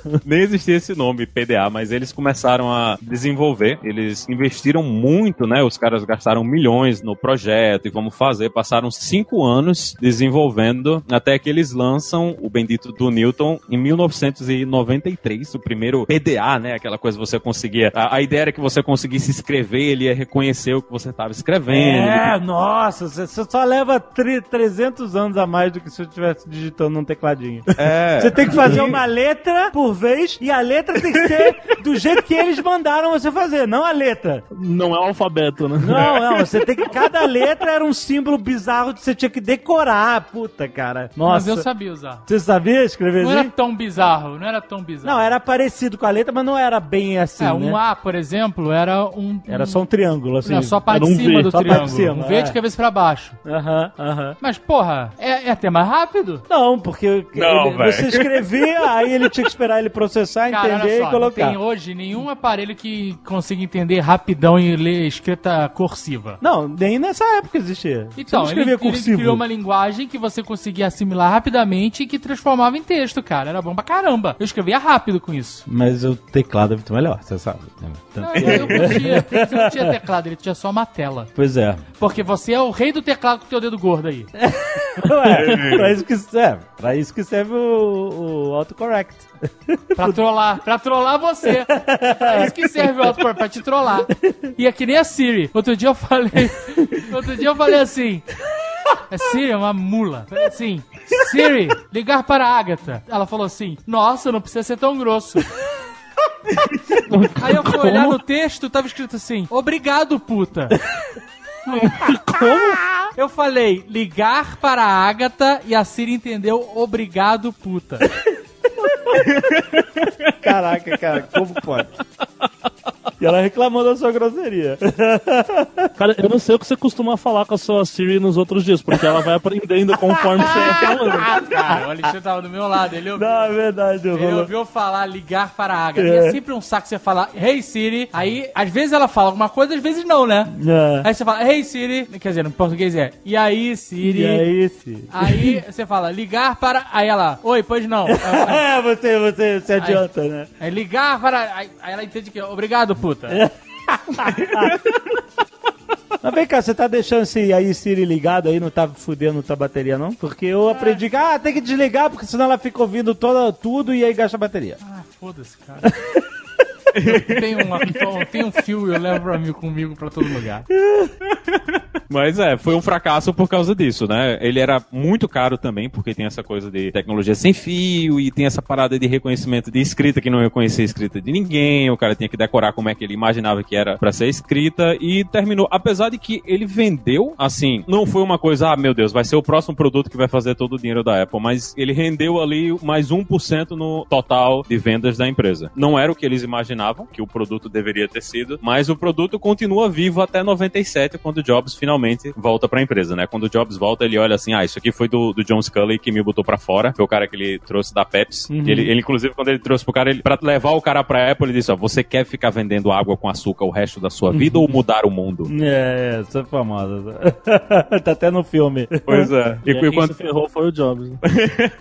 [LAUGHS] Nem existia esse nome, PDA, mas eles começaram a desenvolver. Eles investiram muito, né? Os caras gastaram milhões no projeto e vamos fazer. Passaram cinco anos desenvolvendo até que eles lançam o bendito do Newton em 1993, o primeiro PDA, né? Aquela coisa que você conseguia. A, a ideia era que você conseguisse escrever, ele ia reconhecer o que você estava escrevendo. É, nossa, você só leva tri- 300 anos a mais do que se eu estivesse digitando num tecladinho. É. [LAUGHS] Você tem que fazer uma letra por vez e a letra tem que ser do jeito que eles mandaram você fazer, não a letra. Não é um alfabeto, né? Não, não, você tem que. Cada letra era um símbolo bizarro que você tinha que decorar. Puta, cara. Mas Nossa. eu sabia usar. Você sabia escrever Não era assim? tão bizarro, não era tão bizarro. Não, era parecido com a letra, mas não era bem assim. É, né? um A, por exemplo, era um. Era só um triângulo, assim. Não, só a parte era um de cima V, do só a parte de triângulo. cima, um V é. de cabeça pra baixo. Aham, aham. Mas, porra, é, é até mais rápido. Não, porque Não, ele- você escrevia, [LAUGHS] aí ele tinha que esperar ele processar, Cara, entender só, e não colocar. tem hoje nenhum aparelho que consiga entender rapidão e ler escrita cursiva. Não, nem nessa época existia. Então, você não escrevia ele cursivo. Criou uma linguagem que você conseguia assimilar rapidamente e que transformava em texto, cara. Era bom pra caramba. Eu escrevia rápido com isso. Mas o teclado é muito melhor, você sabe. Tanto Não, eu podia, ele não tinha teclado, ele tinha só uma tela. Pois é. Porque você é o rei do teclado com teu dedo gordo aí. [LAUGHS] Ué, pra isso que serve. Pra isso que serve o, o autocorrect. Pra trollar, pra trollar você. É isso que serve o autocorrect, pra te trollar. E é que nem a Siri. Outro dia eu falei. Outro dia eu falei assim. A Siri é uma mula. Assim, Siri, ligar para a Agatha. Ela falou assim, nossa, não precisa ser tão grosso. Aí eu fui olhar no texto, tava escrito assim, obrigado, puta. Como? Eu falei, ligar para a Agatha e a Siri entendeu, obrigado, puta. Caraca, cara, como pode? E ela reclamou da sua grosseria. [LAUGHS] Cara, eu não sei o que você costuma falar com a sua Siri nos outros dias, porque ela vai aprendendo conforme você vai falando. [LAUGHS] Ah, cara, o Alexandre tava do meu lado, ele ouviu. Não, é verdade. Ele rolou. ouviu falar ligar para a Agatha. E é sempre um saco você falar, hey Siri. Aí, às vezes ela fala alguma coisa, às vezes não, né? É. Aí você fala, hey Siri. Quer dizer, no português é, e aí Siri. E é esse? Aí você fala, ligar para. Aí ela, oi, pois não. Aí, [LAUGHS] É, você, você se adianta, né? aí ligar para. Aí, aí ela entende que, obrigado, puta. [LAUGHS] Mas vem cá, você tá deixando esse aí Siri ligado aí, não tá fudendo tua bateria, não? Porque eu aprendi que, ah, tem que desligar, porque senão ela fica ouvindo toda, tudo e aí gasta a bateria. Ah, foda-se, cara. [LAUGHS] Eu tenho, uma, eu tenho um fio e eu levo pra mim, comigo pra todo lugar. [LAUGHS] Mas é, foi um fracasso por causa disso, né? Ele era muito caro também, porque tem essa coisa de tecnologia sem fio e tem essa parada de reconhecimento de escrita que não reconhecia a escrita de ninguém. O cara tinha que decorar como é que ele imaginava que era pra ser escrita e terminou. Apesar de que ele vendeu, assim, não foi uma coisa, ah, meu Deus, vai ser o próximo produto que vai fazer todo o dinheiro da Apple, mas ele rendeu ali mais 1% no total de vendas da empresa. Não era o que eles imaginavam que o produto deveria ter sido, mas o produto continua vivo até 97, quando Jobs finalmente volta pra empresa, né? Quando o Jobs volta, ele olha assim, ah, isso aqui foi do, do John Scully que me botou pra fora, foi o cara que ele trouxe da Pepsi. E Ele, ele, inclusive, quando ele trouxe pro cara, ele, pra levar o cara pra Apple, ele disse, ó, você quer ficar vendendo água com açúcar o resto da sua vida ou mudar o mundo? [LAUGHS] É, essa é famosa. [LAUGHS] tá até no filme. Pois é. [LAUGHS] E, E, quem quando... se ferrou foi o Jobs. né?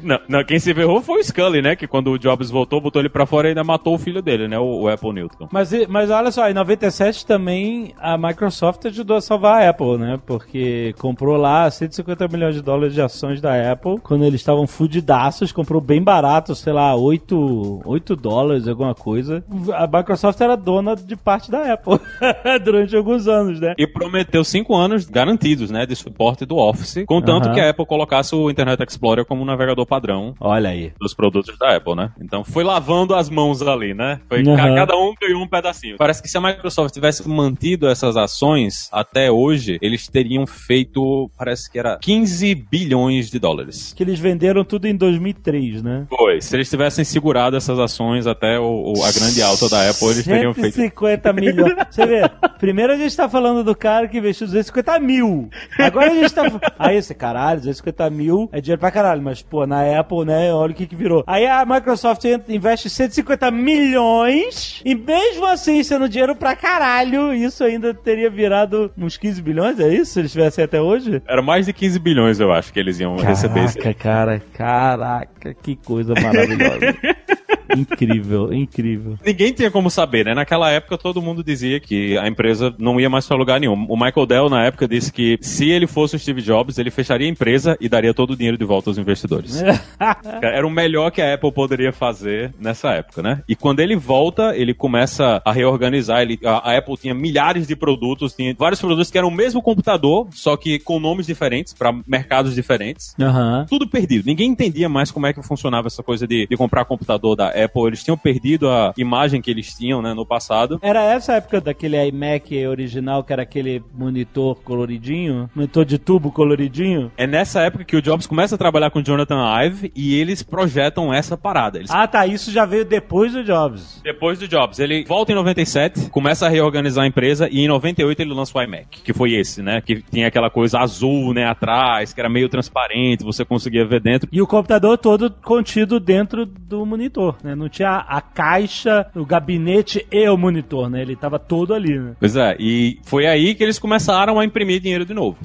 não, não, quem se ferrou foi o Scully, né? Que quando o Jobs voltou, botou ele pra fora e ainda matou o filho dele, né? O, o Apple Newton. Mas, mas olha só, em 97 também a Microsoft ajudou a salvar a Apple, né? Porque comprou lá 150 milhões de dólares de ações da Apple quando eles estavam fudidaços, comprou bem barato, sei lá, 8, 8 dólares, alguma coisa. A Microsoft era dona de parte da Apple [LAUGHS] durante alguns anos, né? E prometeu cinco anos garantidos, né? De suporte do Office, contanto Aham. que a Apple colocasse o Internet Explorer como um navegador padrão Olha aí. dos produtos da Apple, né? Então foi lavando as mãos ali, né? Foi Uhum. ca- cada um ganhou um pedacinho. Parece que se a Microsoft tivesse mantido essas ações até hoje, eles teriam feito, parece que era 15 bilhões de dólares. Que eles venderam tudo em 2003, né? Foi. Se eles tivessem segurado essas ações até o, o- a grande alta da Apple, eles teriam feito. 150 milhões. [LAUGHS] Você vê, primeiro a gente tá falando do cara que investiu 250 mil. Agora a gente tá. Aí esse caralho, 250 mil é dinheiro pra caralho. Mas, pô, na Apple, né, olha o que que virou. Aí a Microsoft investe 150 milhões e mesmo assim, sendo dinheiro pra caralho, isso ainda teria virado uns 15 bilhões, é isso? Se eles tivessem até hoje? Era mais de 15 bilhões, eu acho, que eles iam receber. esse- Caraca, cara, caraca, que coisa maravilhosa. [LAUGHS] incrível, incrível. Ninguém tinha como saber, né? Naquela época todo mundo dizia que a empresa não ia mais pra lugar nenhum. O Michael Dell, na época, disse que se ele fosse o Steve Jobs, ele fecharia a empresa e daria todo o dinheiro de volta aos investidores. [LAUGHS] Era o melhor que a Apple poderia fazer nessa época, né? E quando ele volta, ele começa a reorganizar. Ele, a, a Apple tinha milhares de produtos, tinha vários produtos que eram o mesmo computador, só que com nomes diferentes, para mercados diferentes. Aham. Tudo perdido. Ninguém entendia mais como é que funcionava essa coisa de, de comprar computador da Apple. Eles tinham perdido a imagem que eles tinham, né, no passado. Era essa época daquele iMac original, que era aquele monitor coloridinho, monitor de tubo coloridinho. É nessa época que o Jobs começa a trabalhar com o Jonathan Ive e eles projetam essa parada. Eles Ah, tá, isso já veio depois do Jobs. Depois do Jobs, ele volta em 97, começa a reorganizar a empresa e em 98 ele lança o iMac, que foi esse, né? Que tinha aquela coisa azul, né, atrás, que era meio transparente, você conseguia ver dentro. E o computador todo contido dentro do monitor, né? Não tinha a caixa, o gabinete e o monitor, né? Ele tava todo ali, né? Pois é, e foi aí que eles começaram a imprimir dinheiro de novo.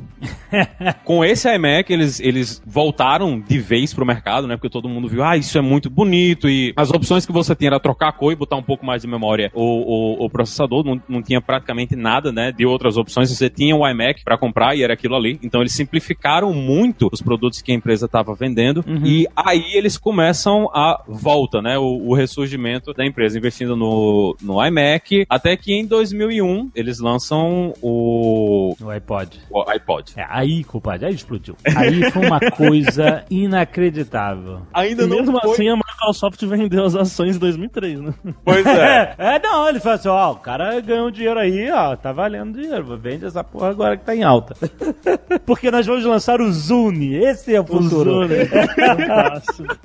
[LAUGHS] Com esse iMac, eles, eles voltaram de vez pro mercado, né? Porque todo mundo viu, ah, isso é muito bonito. E as opções que você tinha era trocar a cor e botar um pouco mais de memória. O, o, processador não, não tinha praticamente nada, né? De outras opções. Você tinha o iMac para comprar e era aquilo ali. Então eles simplificaram muito os produtos que a empresa estava vendendo. E aí eles começam a volta, né? O, o ressurgimento da empresa, investindo no, no iMac. Até que em 2001 eles lançam o, O iPod. o iPod. É, aí, compadre, aí explodiu. Aí foi uma [LAUGHS] coisa inacreditável. Ainda E mesmo assim, a Microsoft vendeu as ações em 2003, né? Pois é. [LAUGHS] É, é, não, ele falou assim, ó, o cara ganhou dinheiro aí, ó, tá valendo dinheiro, vende essa porra agora que tá em alta. [LAUGHS] Porque nós vamos lançar o Zune, esse é o futuro. Né? Fantástico.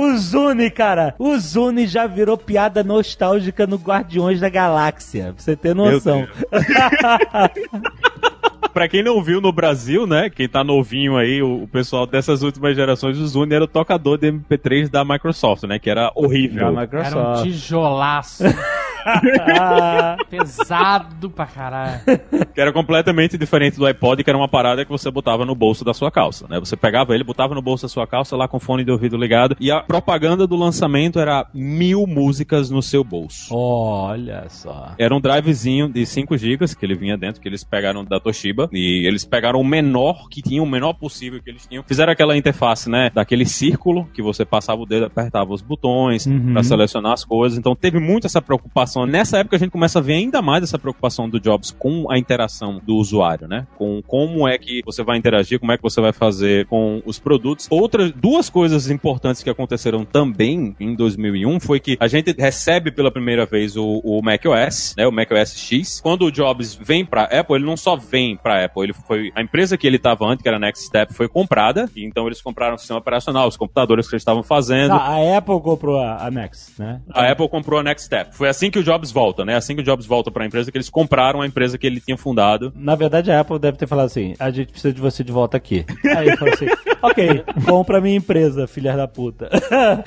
O Zune, cara, o Zune já virou piada nostálgica no Guardiões da Galáxia, pra você ter noção. [LAUGHS] Pra quem não viu no Brasil, né? Quem tá novinho aí, o, o pessoal dessas últimas gerações, o Zune era o tocador de MP3 da Microsoft, né? Que era horrível. Da Era um Microsoft. tijolaço. [LAUGHS] Pesado pra caralho. Que era completamente diferente do iPod, que era uma parada que você botava no bolso da sua calça, né? Você pegava ele, botava no bolso da sua calça, lá com o fone de ouvido ligado, e a propaganda do lançamento era mil músicas no seu bolso. Olha só. Era um drivezinho de 5 GB que ele vinha dentro, que eles pegaram da Toshiba. E eles pegaram o menor que tinha, o menor possível que eles tinham. Fizeram aquela interface, né? Daquele círculo que você passava o dedo, apertava os botões Uhum. pra selecionar as coisas. Então teve muito essa preocupação. Nessa época a gente começa a ver ainda mais essa preocupação do Jobs com a interação do usuário, né? Com como é que você vai interagir, como é que você vai fazer com os produtos. Outras duas coisas importantes que aconteceram também em 2001 foi que a gente recebe pela primeira vez o, o macOS, né? O macOS X. Quando o Jobs vem pra Apple, ele não só vem pra Apple, ele foi a empresa que ele estava antes, que era a Next Step, foi comprada. E então eles compraram o sistema operacional, os computadores que eles estavam fazendo. Ah, a Apple comprou a, a Next, né? A Apple comprou a Next Step. Foi assim que o Jobs volta, né? Assim que o Jobs volta pra empresa, que eles compraram a empresa que ele tinha fundado. Na verdade, a Apple deve ter falado assim: a gente precisa de você de volta aqui. [LAUGHS] Aí ele falou assim: ok, compra a minha empresa, filha da puta.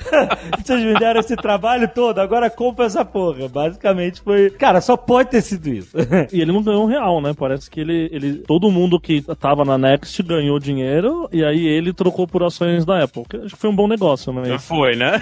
[LAUGHS] Vocês me deram esse trabalho todo, agora compra essa porra. Basicamente foi. Cara, só pode ter sido isso. [LAUGHS] E ele não ganhou um real, né? Parece que ele, ele. Todo mundo que tava na Next ganhou dinheiro e aí ele trocou por ações da Apple. Que acho que foi um bom negócio, mas. Foi, né?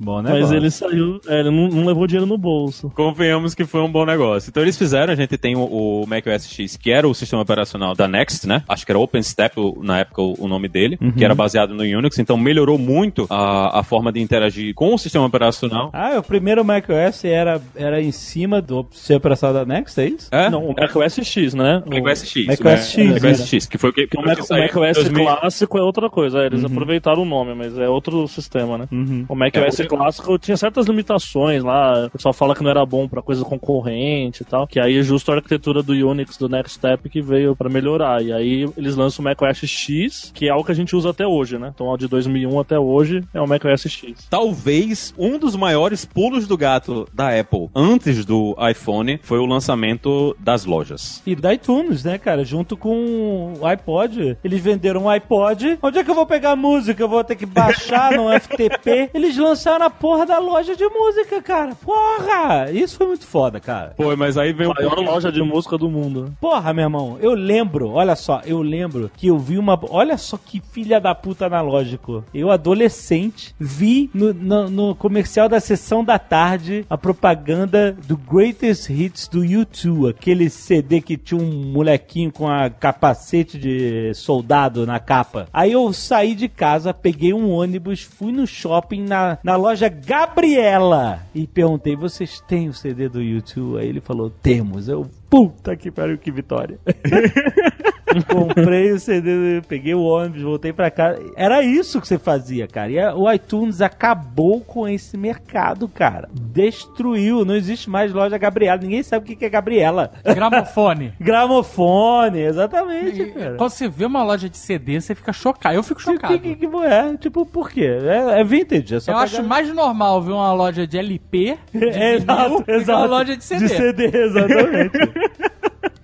Bom, né? Mas ele saiu. é, ele não, não levou dinheiro no bolso. Convenhamos que foi um bom negócio. Então eles fizeram, a gente tem o, o macOS X, que era o sistema operacional da Next, né? Acho que era OpenStep na época o, o nome dele, que era baseado no Unix, então melhorou muito a, a forma de interagir com o sistema operacional. Ah, o primeiro macOS era, era em cima do sistema operacional da Next, é isso? É? Não, o macOS X, né? O macOS X. macOS né? X, macOS né? X, que foi o que, que O, Mac, que o macOS 2000. clássico é outra coisa, é, eles aproveitaram o nome, mas é outro sistema, né? O macOS É, o- clássico tinha certas limitações lá, o pessoal fala que não era bom pra coisa concorrente e tal, que aí é justo a arquitetura do Unix, do Next Step, que veio pra melhorar, e aí eles lançam o macOS X, que é o que a gente usa até hoje, né? Então, de 2001 até hoje é o macOS X. Talvez um dos maiores pulos do gato da Apple antes do iPhone foi o lançamento das lojas. E da iTunes, né, cara? Junto com o iPod. Eles venderam um iPod. Onde é que eu vou pegar música? Eu vou ter que baixar no [LAUGHS] FTP. Eles lançaram a porra da loja de música, cara. Porra! Isso foi muito foda, cara. Foi, mas aí veio A maior loja de música do mundo. Porra, meu irmão, eu lembro, olha só, eu lembro que eu vi uma. Olha só que filha da puta analógico. Eu, adolescente, vi no, no- no comercial da sessão da tarde a propaganda do Greatest Hits do U2, aquele CD que tinha um molequinho com a capacete de soldado na capa. Aí eu saí de casa, peguei um ônibus, fui no shopping na, na loja Gabriela e perguntei: vocês têm o CD do U2? Aí ele falou: temos. Eu, puta que pariu, que vitória. [LAUGHS] [LAUGHS] Comprei o CD, peguei o ônibus, voltei pra casa. Era isso que você fazia, cara. E a- o iTunes acabou com esse mercado, cara. Destruiu. Não existe mais loja Gabriela. Ninguém sabe o que é Gabriela. Gramofone. [LAUGHS] Gramofone, exatamente, E, cara. Quando você vê uma loja de CD, você fica chocado. Eu fico Que, chocado. que, que, que é? Tipo, por quê? É, é vintage. É só Eu acho mais normal ver uma loja de LP de [LAUGHS] É, vinil exato, exato. uma loja de CD. De CD, exatamente.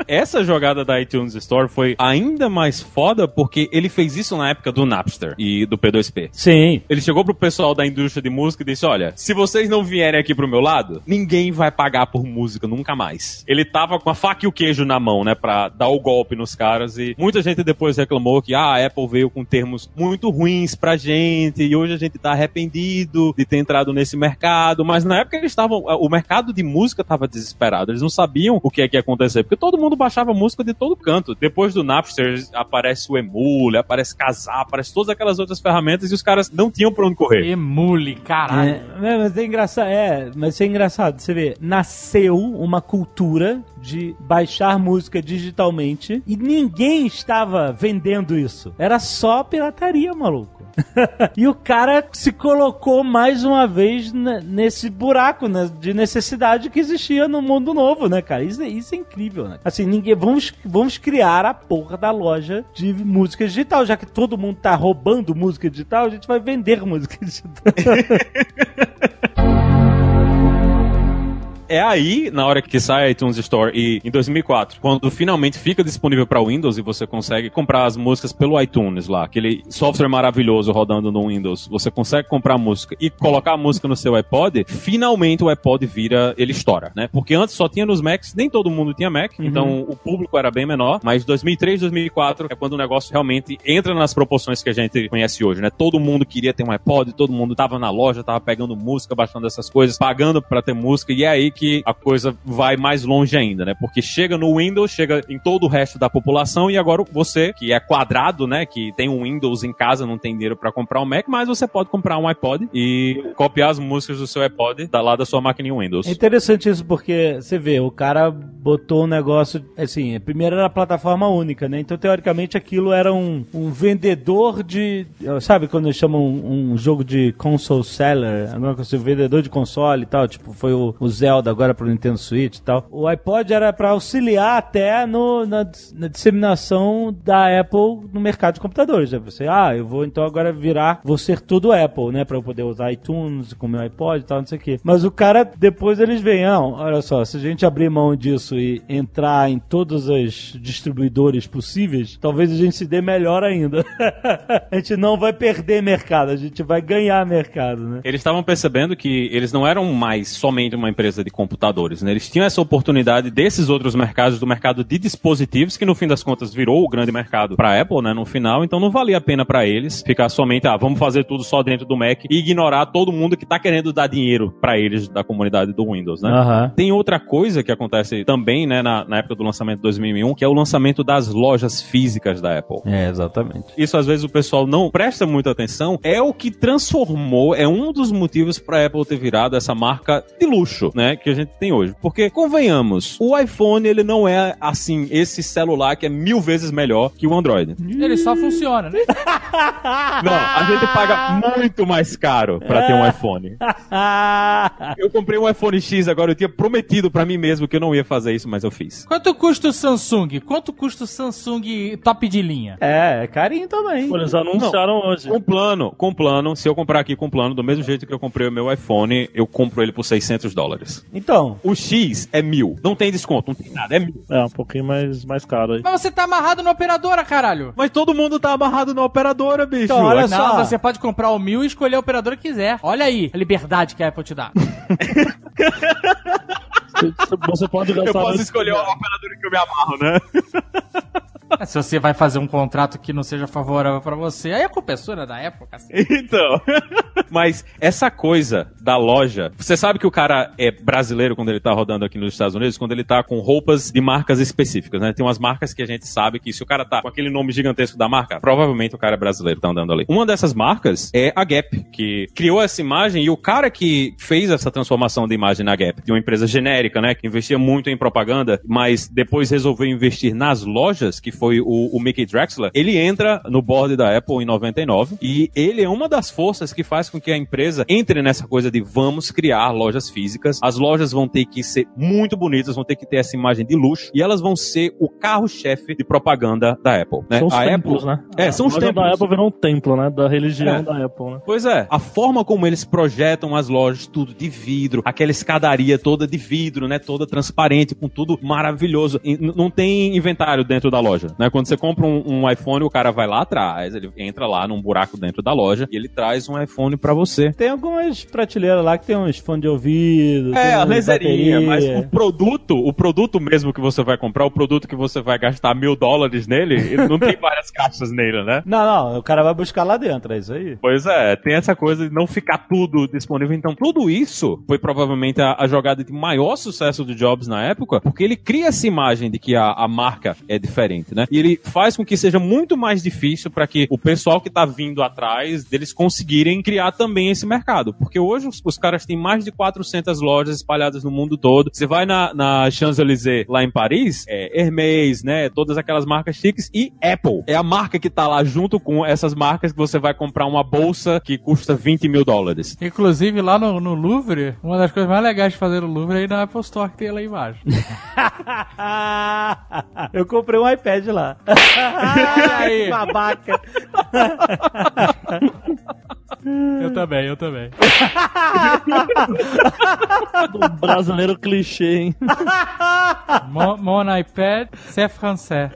Essa jogada da iTunes Store foi ainda mais foda porque ele fez isso na época do Napster e do P2P. Sim. Ele chegou pro pessoal da indústria de música e disse: Olha, se vocês não vierem aqui pro meu lado, ninguém vai pagar por música nunca mais. Ele tava com a faca e o queijo na mão, né, pra dar o golpe nos caras. E muita gente depois reclamou que ah, a Apple veio com termos muito ruins pra gente e hoje a gente tá arrependido de ter entrado nesse mercado. Mas na época eles estavam. O mercado de música tava desesperado. Eles não sabiam o que é que ia acontecer, porque todo mundo baixava música de todo canto. Depois do Napster aparece o Emule, aparece Casar, aparece todas aquelas outras ferramentas e os caras não tinham pra onde correr. Emule, caralho. É, mas é engraçado, é, mas é engraçado, você vê, nasceu uma cultura de baixar música digitalmente e ninguém estava vendendo isso. Era só pirataria, maluco. [LAUGHS] e o cara se colocou mais uma vez ne- nesse buraco né, de necessidade que existia no mundo novo, né, cara? Isso, é- isso é incrível, né? Assim, ninguém. Vamos, vamos criar a porra da loja de música digital. Já que todo mundo tá roubando música digital, a gente vai vender música [LAUGHS] digital. [LAUGHS] É aí, na hora que sai a iTunes Store e em 2004, quando finalmente fica disponível para Windows e você consegue comprar as músicas pelo iTunes lá, aquele software maravilhoso rodando no Windows, você consegue comprar a música e colocar a música no seu iPod, finalmente o iPod vira, ele estoura, né? Porque antes só tinha nos Macs, nem todo mundo tinha Mac, então o público era bem menor, mas 2003, 2004 é quando o negócio realmente entra nas proporções que a gente conhece hoje, né? Todo mundo queria ter um iPod, todo mundo tava na loja, tava pegando música, baixando essas coisas, pagando pra ter música, e é aí que a coisa vai mais longe ainda, né? Porque chega no Windows, chega em todo o resto da população, e agora você, que é quadrado, né? Que tem um Windows em casa, não tem dinheiro pra comprar um Mac, mas você pode comprar um iPod e copiar as músicas do seu iPod da lá da sua máquina Windows. É interessante isso porque você vê, o cara botou um negócio, assim, primeiro era a plataforma única, né? Então, teoricamente, aquilo era um, um vendedor de. Sabe quando eles chamam um, um jogo de console seller? Alguma coisa assim, vendedor de console e tal, tipo, foi o, o Zelda agora pro Nintendo Switch e tal. O iPod era pra auxiliar até no, na, na disseminação da Apple no mercado de computadores. Né? Você, ah, eu vou então agora virar, vou ser tudo Apple, né? Pra eu poder usar iTunes com meu iPod e tal, não sei o quê. Mas o cara, depois eles veem, ah, olha só, se a gente abrir mão disso e entrar em todos os distribuidores possíveis, talvez a gente se dê melhor ainda. [LAUGHS] a gente não vai perder mercado, a gente vai ganhar mercado, né? Eles estavam percebendo que eles não eram mais somente uma empresa de computadores, né? Eles tinham essa oportunidade desses outros mercados, do mercado de dispositivos, que no fim das contas virou o grande mercado para Apple, né? No final, então não valia a pena para eles ficar somente, ah, vamos fazer tudo só dentro do Mac e ignorar todo mundo que tá querendo dar dinheiro para eles da comunidade do Windows, né? Aham. Tem outra coisa que acontece também, né, na, na época do lançamento de 2001, que é o lançamento das lojas físicas da Apple. É, exatamente. Isso às vezes o pessoal não presta muita atenção. É o que transformou, é um dos motivos para Apple ter virado essa marca de luxo, né, que a gente tem hoje. Porque convenhamos, o iPhone ele não é assim esse celular que é mil vezes melhor que o Android. Ele só funciona, né? [LAUGHS] Não, a gente paga muito mais caro para ter um iPhone. [LAUGHS] Eu comprei um iPhone X agora, eu tinha prometido para mim mesmo que eu não ia fazer isso, mas eu fiz. Quanto custa o Samsung? Quanto custa o Samsung top de linha? é, é carinho também. Pô, Eles anunciaram hoje. Com plano, com plano, se eu comprar aqui com plano, do mesmo jeito que eu comprei o meu iPhone, eu compro ele por 600 dólares. Então, O X é mil. Não tem desconto, não tem nada, é mil. É, um pouquinho mais, mais caro aí. Mas você tá amarrado na operadora, caralho. Mas todo mundo tá amarrado na operadora, bicho. Então, olha Não, só. você pode comprar o mil e escolher a operadora que quiser. Olha aí a liberdade que a Apple te dá. [LAUGHS] Você- pode eu gastar. posso mais- escolher a operadora que eu me amarro, né? [LAUGHS] [LAUGHS] Se você vai fazer um contrato que não seja favorável pra você, aí a culpa é sua, né, da Apple, cacete. Então. [LAUGHS] Mas essa coisa da loja. Você sabe que o cara é brasileiro quando ele tá rodando aqui nos Estados Unidos, quando ele tá com roupas de marcas específicas, né? Tem umas marcas que a gente sabe que se o cara tá com aquele nome gigantesco da marca, provavelmente o cara é brasileiro, tá andando ali. Uma dessas marcas é a Gap, que criou essa imagem e o cara que fez essa transformação de imagem na Gap, de uma empresa genérica, né? Que investia muito em propaganda, mas depois resolveu investir nas lojas, que foi o, o Mickey Drexler, ele entra no board da Apple em 99 e ele é uma das forças que faz com que a empresa entre nessa coisa de vamos criar lojas físicas. As lojas vão ter que ser muito bonitas, vão ter que ter essa imagem de luxo e elas vão ser o carro-chefe de propaganda da Apple. Né? São os a templos, Apple, né? É, são os templos. da Apple virou um templo, né? Da religião É. da Apple, né? Pois é, a forma como eles projetam as lojas, tudo de vidro, aquela escadaria toda de vidro, né? Toda transparente, com tudo maravilhoso. Não tem inventário dentro da loja, né? Quando você compra um, um iPhone, o cara vai lá atrás, ele entra lá num buraco dentro da loja e ele traz um iPhone pra você. tem algumas prateleiras lá que tem uns fones de ouvido. É, a laserinha, mas o produto, o produto mesmo que você vai comprar, o produto que você vai gastar mil dólares nele, ele não tem [LAUGHS] várias caixas nele, né? Não, não, o cara vai buscar lá dentro, é isso aí. Pois é, tem essa coisa de não ficar tudo disponível. Então, tudo isso foi provavelmente a, a jogada de maior sucesso do Jobs na época, porque ele cria essa imagem de que a, a marca é diferente, né? E ele faz com que seja muito mais difícil para que o pessoal que tá vindo atrás deles conseguirem criar também esse mercado. Porque hoje os, os caras têm mais de 400 lojas espalhadas no mundo todo. Você vai na, na Champs-Élysées lá em Paris, é Hermès, né? Todas aquelas marcas chiques e Apple. É a marca que tá lá junto com essas marcas que você vai comprar uma bolsa que custa 20 mil dólares. Inclusive, lá no, no Louvre, uma das coisas mais legais de fazer no Louvre é ir na Apple Store que tem lá embaixo. [LAUGHS] Eu comprei um iPad lá. aí. [LAUGHS] Babaca. Eu também, eu também. Do brasileiro clichê, hein? Mon, mon iPad, c'est français.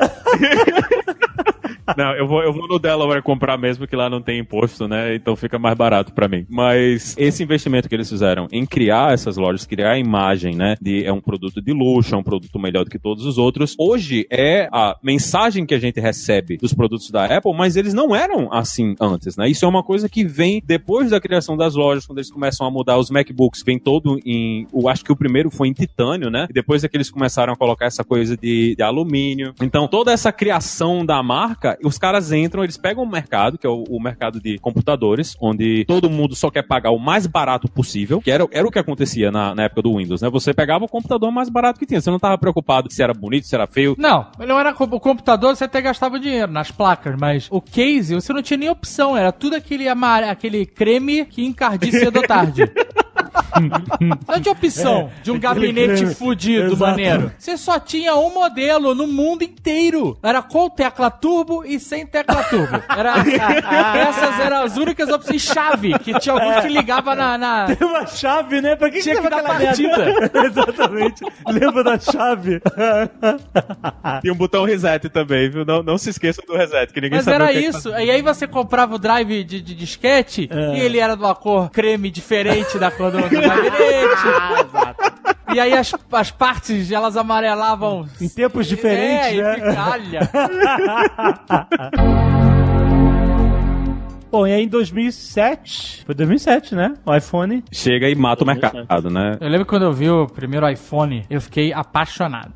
Não, eu vou, eu vou no Delaware comprar mesmo, que lá não tem imposto, né? Então fica mais barato pra mim. Mas esse investimento que eles fizeram em criar essas lojas, criar a imagem, né? De é um produto de luxo, é um produto melhor do que todos os outros. Hoje é a mensagem que a gente recebe dos produtos da Apple, mas eles não eram assim antes, né? Isso é uma coisa que vem depois da criação das lojas, quando eles começam a mudar os MacBooks, vem todo em. Eu acho que o primeiro foi em titânio, né? E depois é que eles começaram a colocar essa coisa de, de alumínio. Então, toda essa criação da marca, os caras entram, eles pegam o mercado, que é o, o mercado de computadores, onde todo mundo só quer pagar o mais barato possível, que era, era o que acontecia na, na época do Windows, né? Você pegava o computador mais barato que tinha. Você não tava preocupado se era bonito, se era feio. Não, não era o computador, você até gastava dinheiro nas placas, mas o case você não tinha nem opção, era tudo aquele aquele creme que encardia cedo ou tarde. [LAUGHS] [LAUGHS] Não tinha opção de um gabinete creme. fudido, Exato. maneiro. Você só tinha um modelo no mundo inteiro. Era com tecla turbo e sem tecla turbo. Era, [LAUGHS] essas eram as únicas opções chave que tinha alguns que ligava na, na- Tem uma chave, né? Pra que Tinha que que dar merda? [LAUGHS] Exatamente. Lembra da chave? Tem um botão reset também, viu? Não, não se esqueçam do reset, que ninguém Mas sabe era o que é que isso. E aí você comprava o drive de, de disquete É. e ele era de uma cor creme diferente da cor do, do gabinete. E aí as, as partes, elas amarelavam. Em tempos diferentes, é, né? picalha. [LAUGHS] Bom, e aí em 2007, foi 2007, né? O iPhone. Chega e mata o mercado, né? Eu lembro quando eu vi o primeiro iPhone, eu fiquei apaixonado.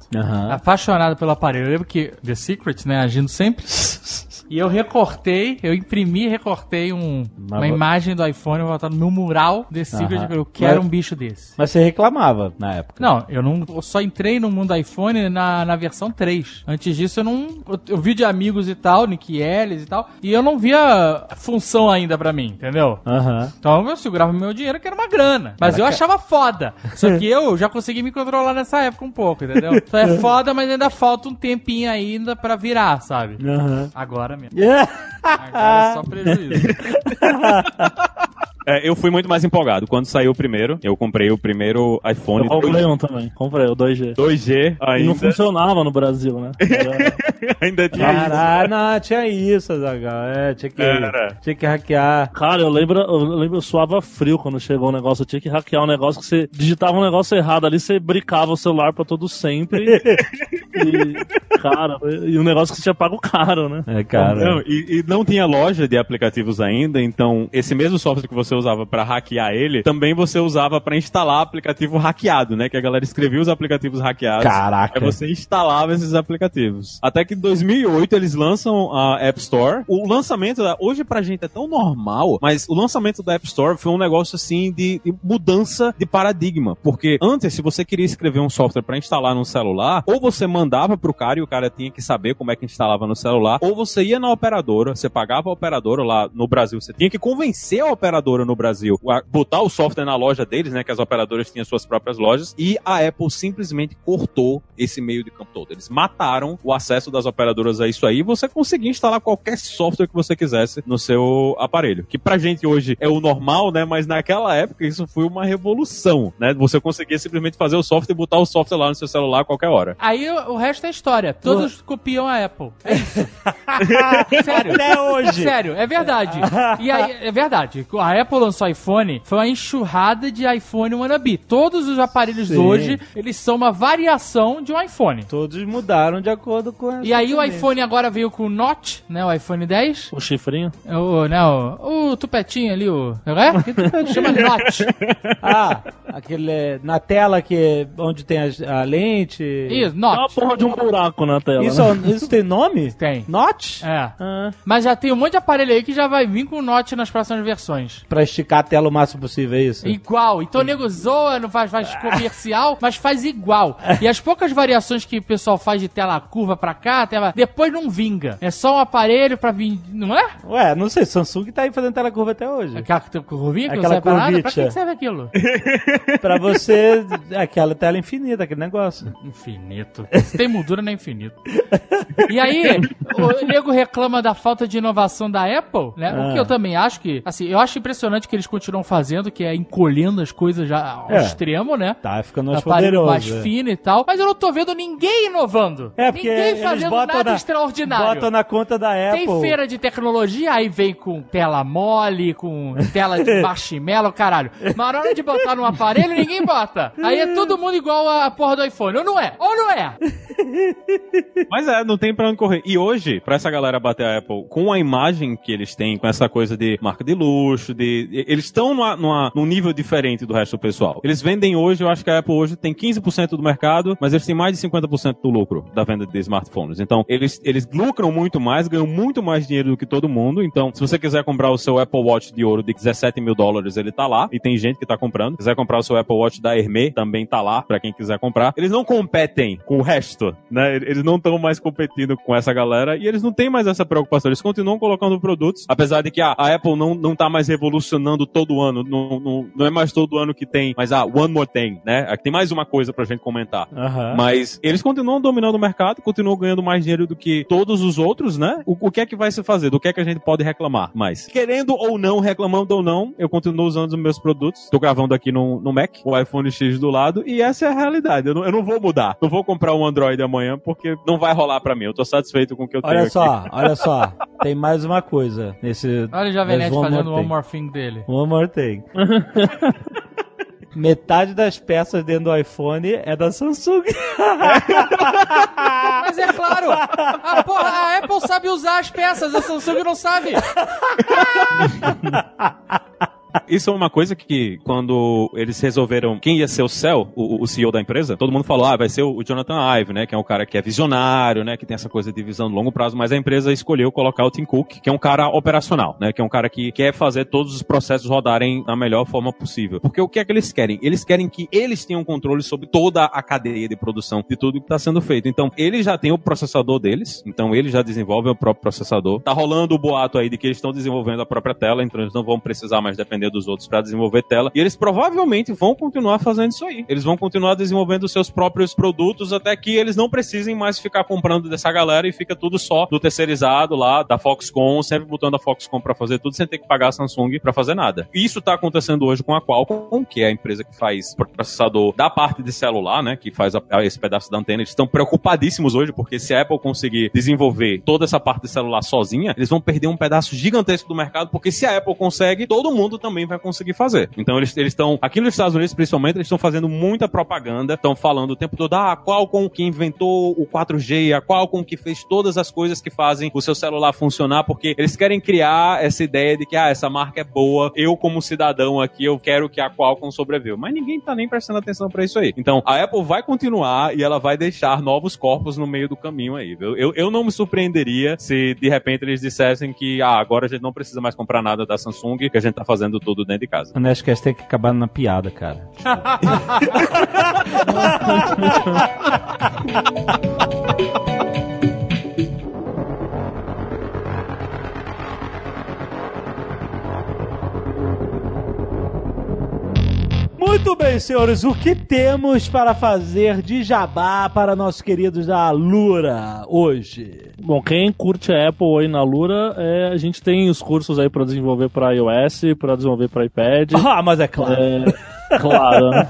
Apaixonado pelo aparelho. Eu lembro que The Secret, né, agindo sempre. [LAUGHS] E eu recortei, eu imprimi e recortei um, uma imagem do iPhone vou botar no meu mural The Secret. Aham. Eu quero Mas- um bicho desse. Mas você reclamava na época. Não, eu não. Eu só entrei no mundo iPhone na, na versão 3. Antes disso, eu não. Eu, eu vi de amigos e tal, Nick Ellis e tal. E eu não via função ainda pra mim, entendeu? Aham. Então eu segurava meu dinheiro, que era uma grana. Mas eu achava foda. Só que eu já consegui me controlar nessa época um pouco, entendeu? [LAUGHS] Então é foda, mas ainda falta um tempinho ainda pra virar, sabe? Aham. Agora mesmo. Yeah. Agora é só prejuízo. [LAUGHS] É, eu fui muito mais empolgado. Quando saiu o primeiro, eu comprei o primeiro iPhone Eu comprei um também. Comprei o 2G. 2G E não ainda. funcionava no Brasil, né? Era- [LAUGHS] ainda tinha isso. Caralho, não, tinha isso, Azaghal. É, tinha que, Era. tinha que hackear. Cara, eu lembro, eu lembro, eu suava frio quando chegou o negócio. Eu tinha que hackear um negócio que você digitava um negócio errado ali, você bricava o celular pra todo sempre. [LAUGHS] e, cara, e um negócio que você tinha pago caro, né? É, cara. Não, e, e não tinha loja de aplicativos ainda, então esse mesmo software que você usava pra hackear ele, também você usava pra instalar aplicativo hackeado, né? Que a galera escrevia os aplicativos hackeados. Caraca. Aí você instalava esses aplicativos. Até que em 2008 eles lançam a App Store. O lançamento, da- hoje pra gente é tão normal, mas o lançamento da App Store foi um negócio assim de, de mudança de paradigma. Porque antes, se você queria escrever um software pra instalar no celular, ou você mandava pro cara e o cara tinha que saber como é que instalava no celular, ou você ia na operadora, você pagava a operadora lá no Brasil, você tinha que convencer a operadora no Brasil a botar o software na loja deles, né? Que as operadoras tinham suas próprias lojas, e a Apple simplesmente cortou esse meio de campo todo. Eles mataram o acesso das operadoras a isso aí e você conseguia instalar qualquer software que você quisesse no seu aparelho. Que pra gente hoje é o normal, né? Mas naquela época isso foi uma revolução, né? Você conseguia simplesmente fazer o software e botar o software lá no seu celular a qualquer hora. Aí o, resto é história. Todos copiam a Apple. É isso. [LAUGHS] Sério. Até hoje. Sério, é verdade. E aí, é verdade. A Apple lançou iPhone, foi uma enxurrada de iPhone wannabe. Todos os aparelhos Sim. hoje, eles são uma variação de um iPhone. Todos mudaram de acordo com essa E aí o iPhone agora veio com o Notch, né? O iPhone 10. O chifrinho. O, né, o, o tupetinho ali, o. É? Que? [LAUGHS] Chama Notch. Ah, Aquele é, na tela que é onde tem a, a lente. Isso, É uma Notch. porra de um buraco na tela. Isso, né? é- isso tem nome? [LAUGHS] Tem. Notch? É. Ah, Mas já tem um monte de aparelho aí que já vai vir com Notch nas próximas versões. pra esticar a tela o máximo possível, é isso? Igual. Então o nego zoa, não faz, faz comercial, mas faz igual. E as poucas variações que o pessoal faz de tela curva pra cá, tela... depois não vinga. É só um aparelho pra vir. Não é? Ué, não sei, Samsung tá aí fazendo tela curva até hoje. Aquela curvinha que Aquela não serve pra? Pra que que serve aquilo? [LAUGHS] pra você, aquela tela infinita, aquele negócio. Infinito. Se tem moldura, não é infinito. E aí, o nego reclama da falta de inovação da Apple, né? O Ah. que eu também acho que, assim, eu acho impressionante que eles continuam fazendo, que é encolhendo as coisas já ao É. extremo, né? Tá ficando mais Aparelho poderoso. mais é. fino e tal. Mas eu não tô vendo ninguém inovando. É, porque ninguém eles fazendo botam nada na, extraordinário. Botam na conta da Apple. Tem feira de tecnologia, aí vem com tela mole, com tela de [LAUGHS] marshmallow, caralho. Mas na hora de botar no aparelho, ninguém bota. Aí é todo mundo igual a porra do iPhone. Ou não é? Ou não é? [LAUGHS] Mas é, não tem pra onde correr. E hoje, pra essa galera bater a Apple com a imagem que eles têm, com essa coisa de marca de luxo, de. Eles estão numa, numa- num nível diferente do resto do pessoal. Eles vendem hoje, eu acho que a Apple hoje tem 15% do mercado, mas eles têm mais de 50% do lucro da venda de smartphones. Então, eles, eles lucram muito mais, ganham muito mais dinheiro do que todo mundo. Então, se você quiser comprar o seu Apple Watch de ouro de 17 mil dólares, ele tá lá. E tem gente que tá comprando. Se quiser comprar o seu Apple Watch da Hermès, também tá lá, pra quem quiser comprar. Eles não competem com o resto, né? Eles não estão mais competindo com essa galera e eles não têm mais essa preocupação. Eles continuam colocando produtos, apesar de que a, a Apple não, não tá mais revolucionando todo ano. Não, não, não é mais todo ano que tem, mas ah, one more thing, né? Aqui Tem mais uma coisa pra gente comentar. Mas eles continuam dominando o mercado, continuam ganhando mais dinheiro do que todos os outros, né? O, o que é que vai se fazer? Do que é que a gente pode reclamar mais? Querendo ou não, reclamando ou não, eu continuo usando os meus produtos. Tô gravando aqui no, no Mac, o iPhone X do lado, e essa é a realidade. Eu não, eu não vou mudar. Não vou comprar um Android amanhã, porque não vai rolar pra mim. Eu tô satisfeito com o que eu tenho Olha aqui. só, olha só. Tem mais uma coisa nesse. Olha o Jovem Nerd fazendo o More One Thing. More Thing dele. One more thing. [LAUGHS] Metade das peças dentro do iPhone é da Samsung. [LAUGHS] Mas é claro, a, porra, a Apple sabe usar as peças, a Samsung não sabe. [LAUGHS] Isso é uma coisa que, quando eles resolveram quem ia ser o Cell, o, o CEO da empresa, todo mundo falou, ah, vai ser o Jonathan Ive, né? Que é um cara que é visionário, né? Que tem essa coisa de visão de longo prazo, mas a empresa escolheu colocar o Tim Cook, que é um cara operacional, né? Que é um cara que quer fazer todos os processos rodarem da melhor forma possível. Porque o que é que eles querem? Eles querem que eles tenham controle sobre toda a cadeia de produção de tudo que está sendo feito. Então, eles já têm o processador deles, então eles já desenvolvem o próprio processador. Tá rolando o boato aí de que eles estão desenvolvendo a própria tela, então eles não vão precisar mais depender dos outros para desenvolver tela. E eles provavelmente vão continuar fazendo isso aí. Eles vão continuar desenvolvendo seus próprios produtos até que eles não precisem mais ficar comprando dessa galera e fica tudo só do terceirizado lá, da Foxconn, sempre botando a Foxconn para fazer tudo sem ter que pagar a Samsung para fazer nada. Isso tá acontecendo hoje com a Qualcomm, que é a empresa que faz processador da parte de celular, né, que faz a- a- esse pedaço da antena. Eles estão preocupadíssimos hoje porque se a Apple conseguir desenvolver toda essa parte de celular sozinha, eles vão perder um pedaço gigantesco do mercado, porque se a Apple consegue, todo mundo também vai conseguir fazer. Então eles estão aqui nos Estados Unidos, principalmente, eles estão fazendo muita propaganda, estão falando o tempo todo, ah, a Qualcomm que inventou o 4G, a Qualcomm que fez todas as coisas que fazem o seu celular funcionar, porque eles querem criar essa ideia de que, ah, essa marca é boa, eu como cidadão aqui, eu quero que a Qualcomm sobreviva. Mas ninguém tá nem prestando atenção pra isso aí. Então, a Apple vai continuar e ela vai deixar novos corpos no meio do caminho aí, viu? Eu, eu não me surpreenderia se, de repente, eles dissessem que, ah, agora a gente não precisa mais comprar nada da Samsung, que a gente tá fazendo tudo dentro de casa. O Nerdcast tem que acabar na piada, cara. [LAUGHS] [LAUGHS] Muito bem, senhores, o que temos para fazer de jabá para nossos queridos da Lura hoje? Bom, quem curte a Apple aí na Lura, é, a gente tem os cursos aí pra desenvolver pra iOS, pra desenvolver pra iPad. Ah, mas é claro. É, claro, né?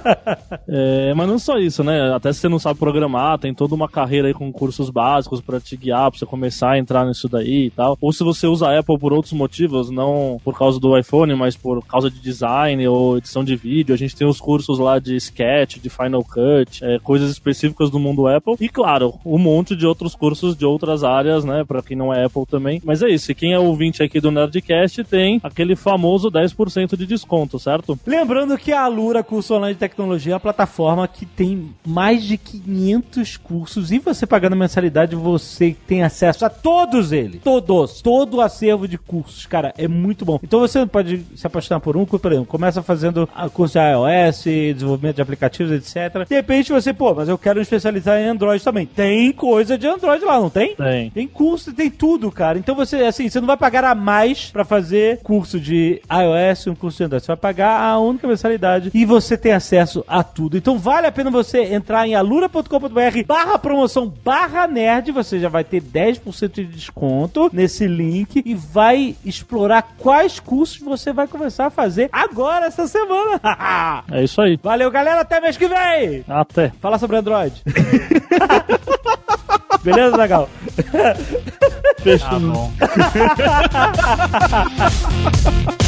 É, mas não só isso, né? Até se você não sabe programar, tem toda uma carreira aí com cursos básicos pra te guiar, pra você começar a entrar nisso daí e tal. Ou se você usa a Apple por outros motivos, não por causa do iPhone, mas por causa de design ou edição de vídeo, a gente tem os cursos lá de Sketch, de Final Cut, é, coisas específicas do mundo Apple. E claro, um monte de outros cursos de outras áreas, né? Pra quem não é Apple também. Mas é isso, e quem é ouvinte aqui do Nerdcast tem aquele famoso 10% de desconto, certo? Lembrando que a Lura Curso Online de Tecnologia é uma plataforma que tem mais de 500 cursos e você pagando mensalidade você tem acesso a todos eles. Todos. Todo o acervo de cursos, cara, é muito bom. Então você pode se apaixonar por um, por exemplo, começa fazendo a curso de iOS, desenvolvimento de aplicativos, etc. De repente você, pô, mas eu quero me especializar em Android também. Tem coisa de Android lá, não tem? Tem. Tem curso, tem tudo, cara. Então você, assim, você não vai pagar a mais pra fazer curso de iOS e um curso de Android. Você vai pagar a única mensalidade e você tem acesso a tudo. Então vale a pena você entrar em alura.com.br barra promoção barra nerd. Você já vai ter 10% de desconto nesse link e vai explorar quais cursos você vai começar a fazer agora, essa semana. [LAUGHS] É isso aí. Valeu, galera. Até mês que vem. Até. Fala sobre Android. [LAUGHS] Beleza, Zagal? Tá bom. [LAUGHS]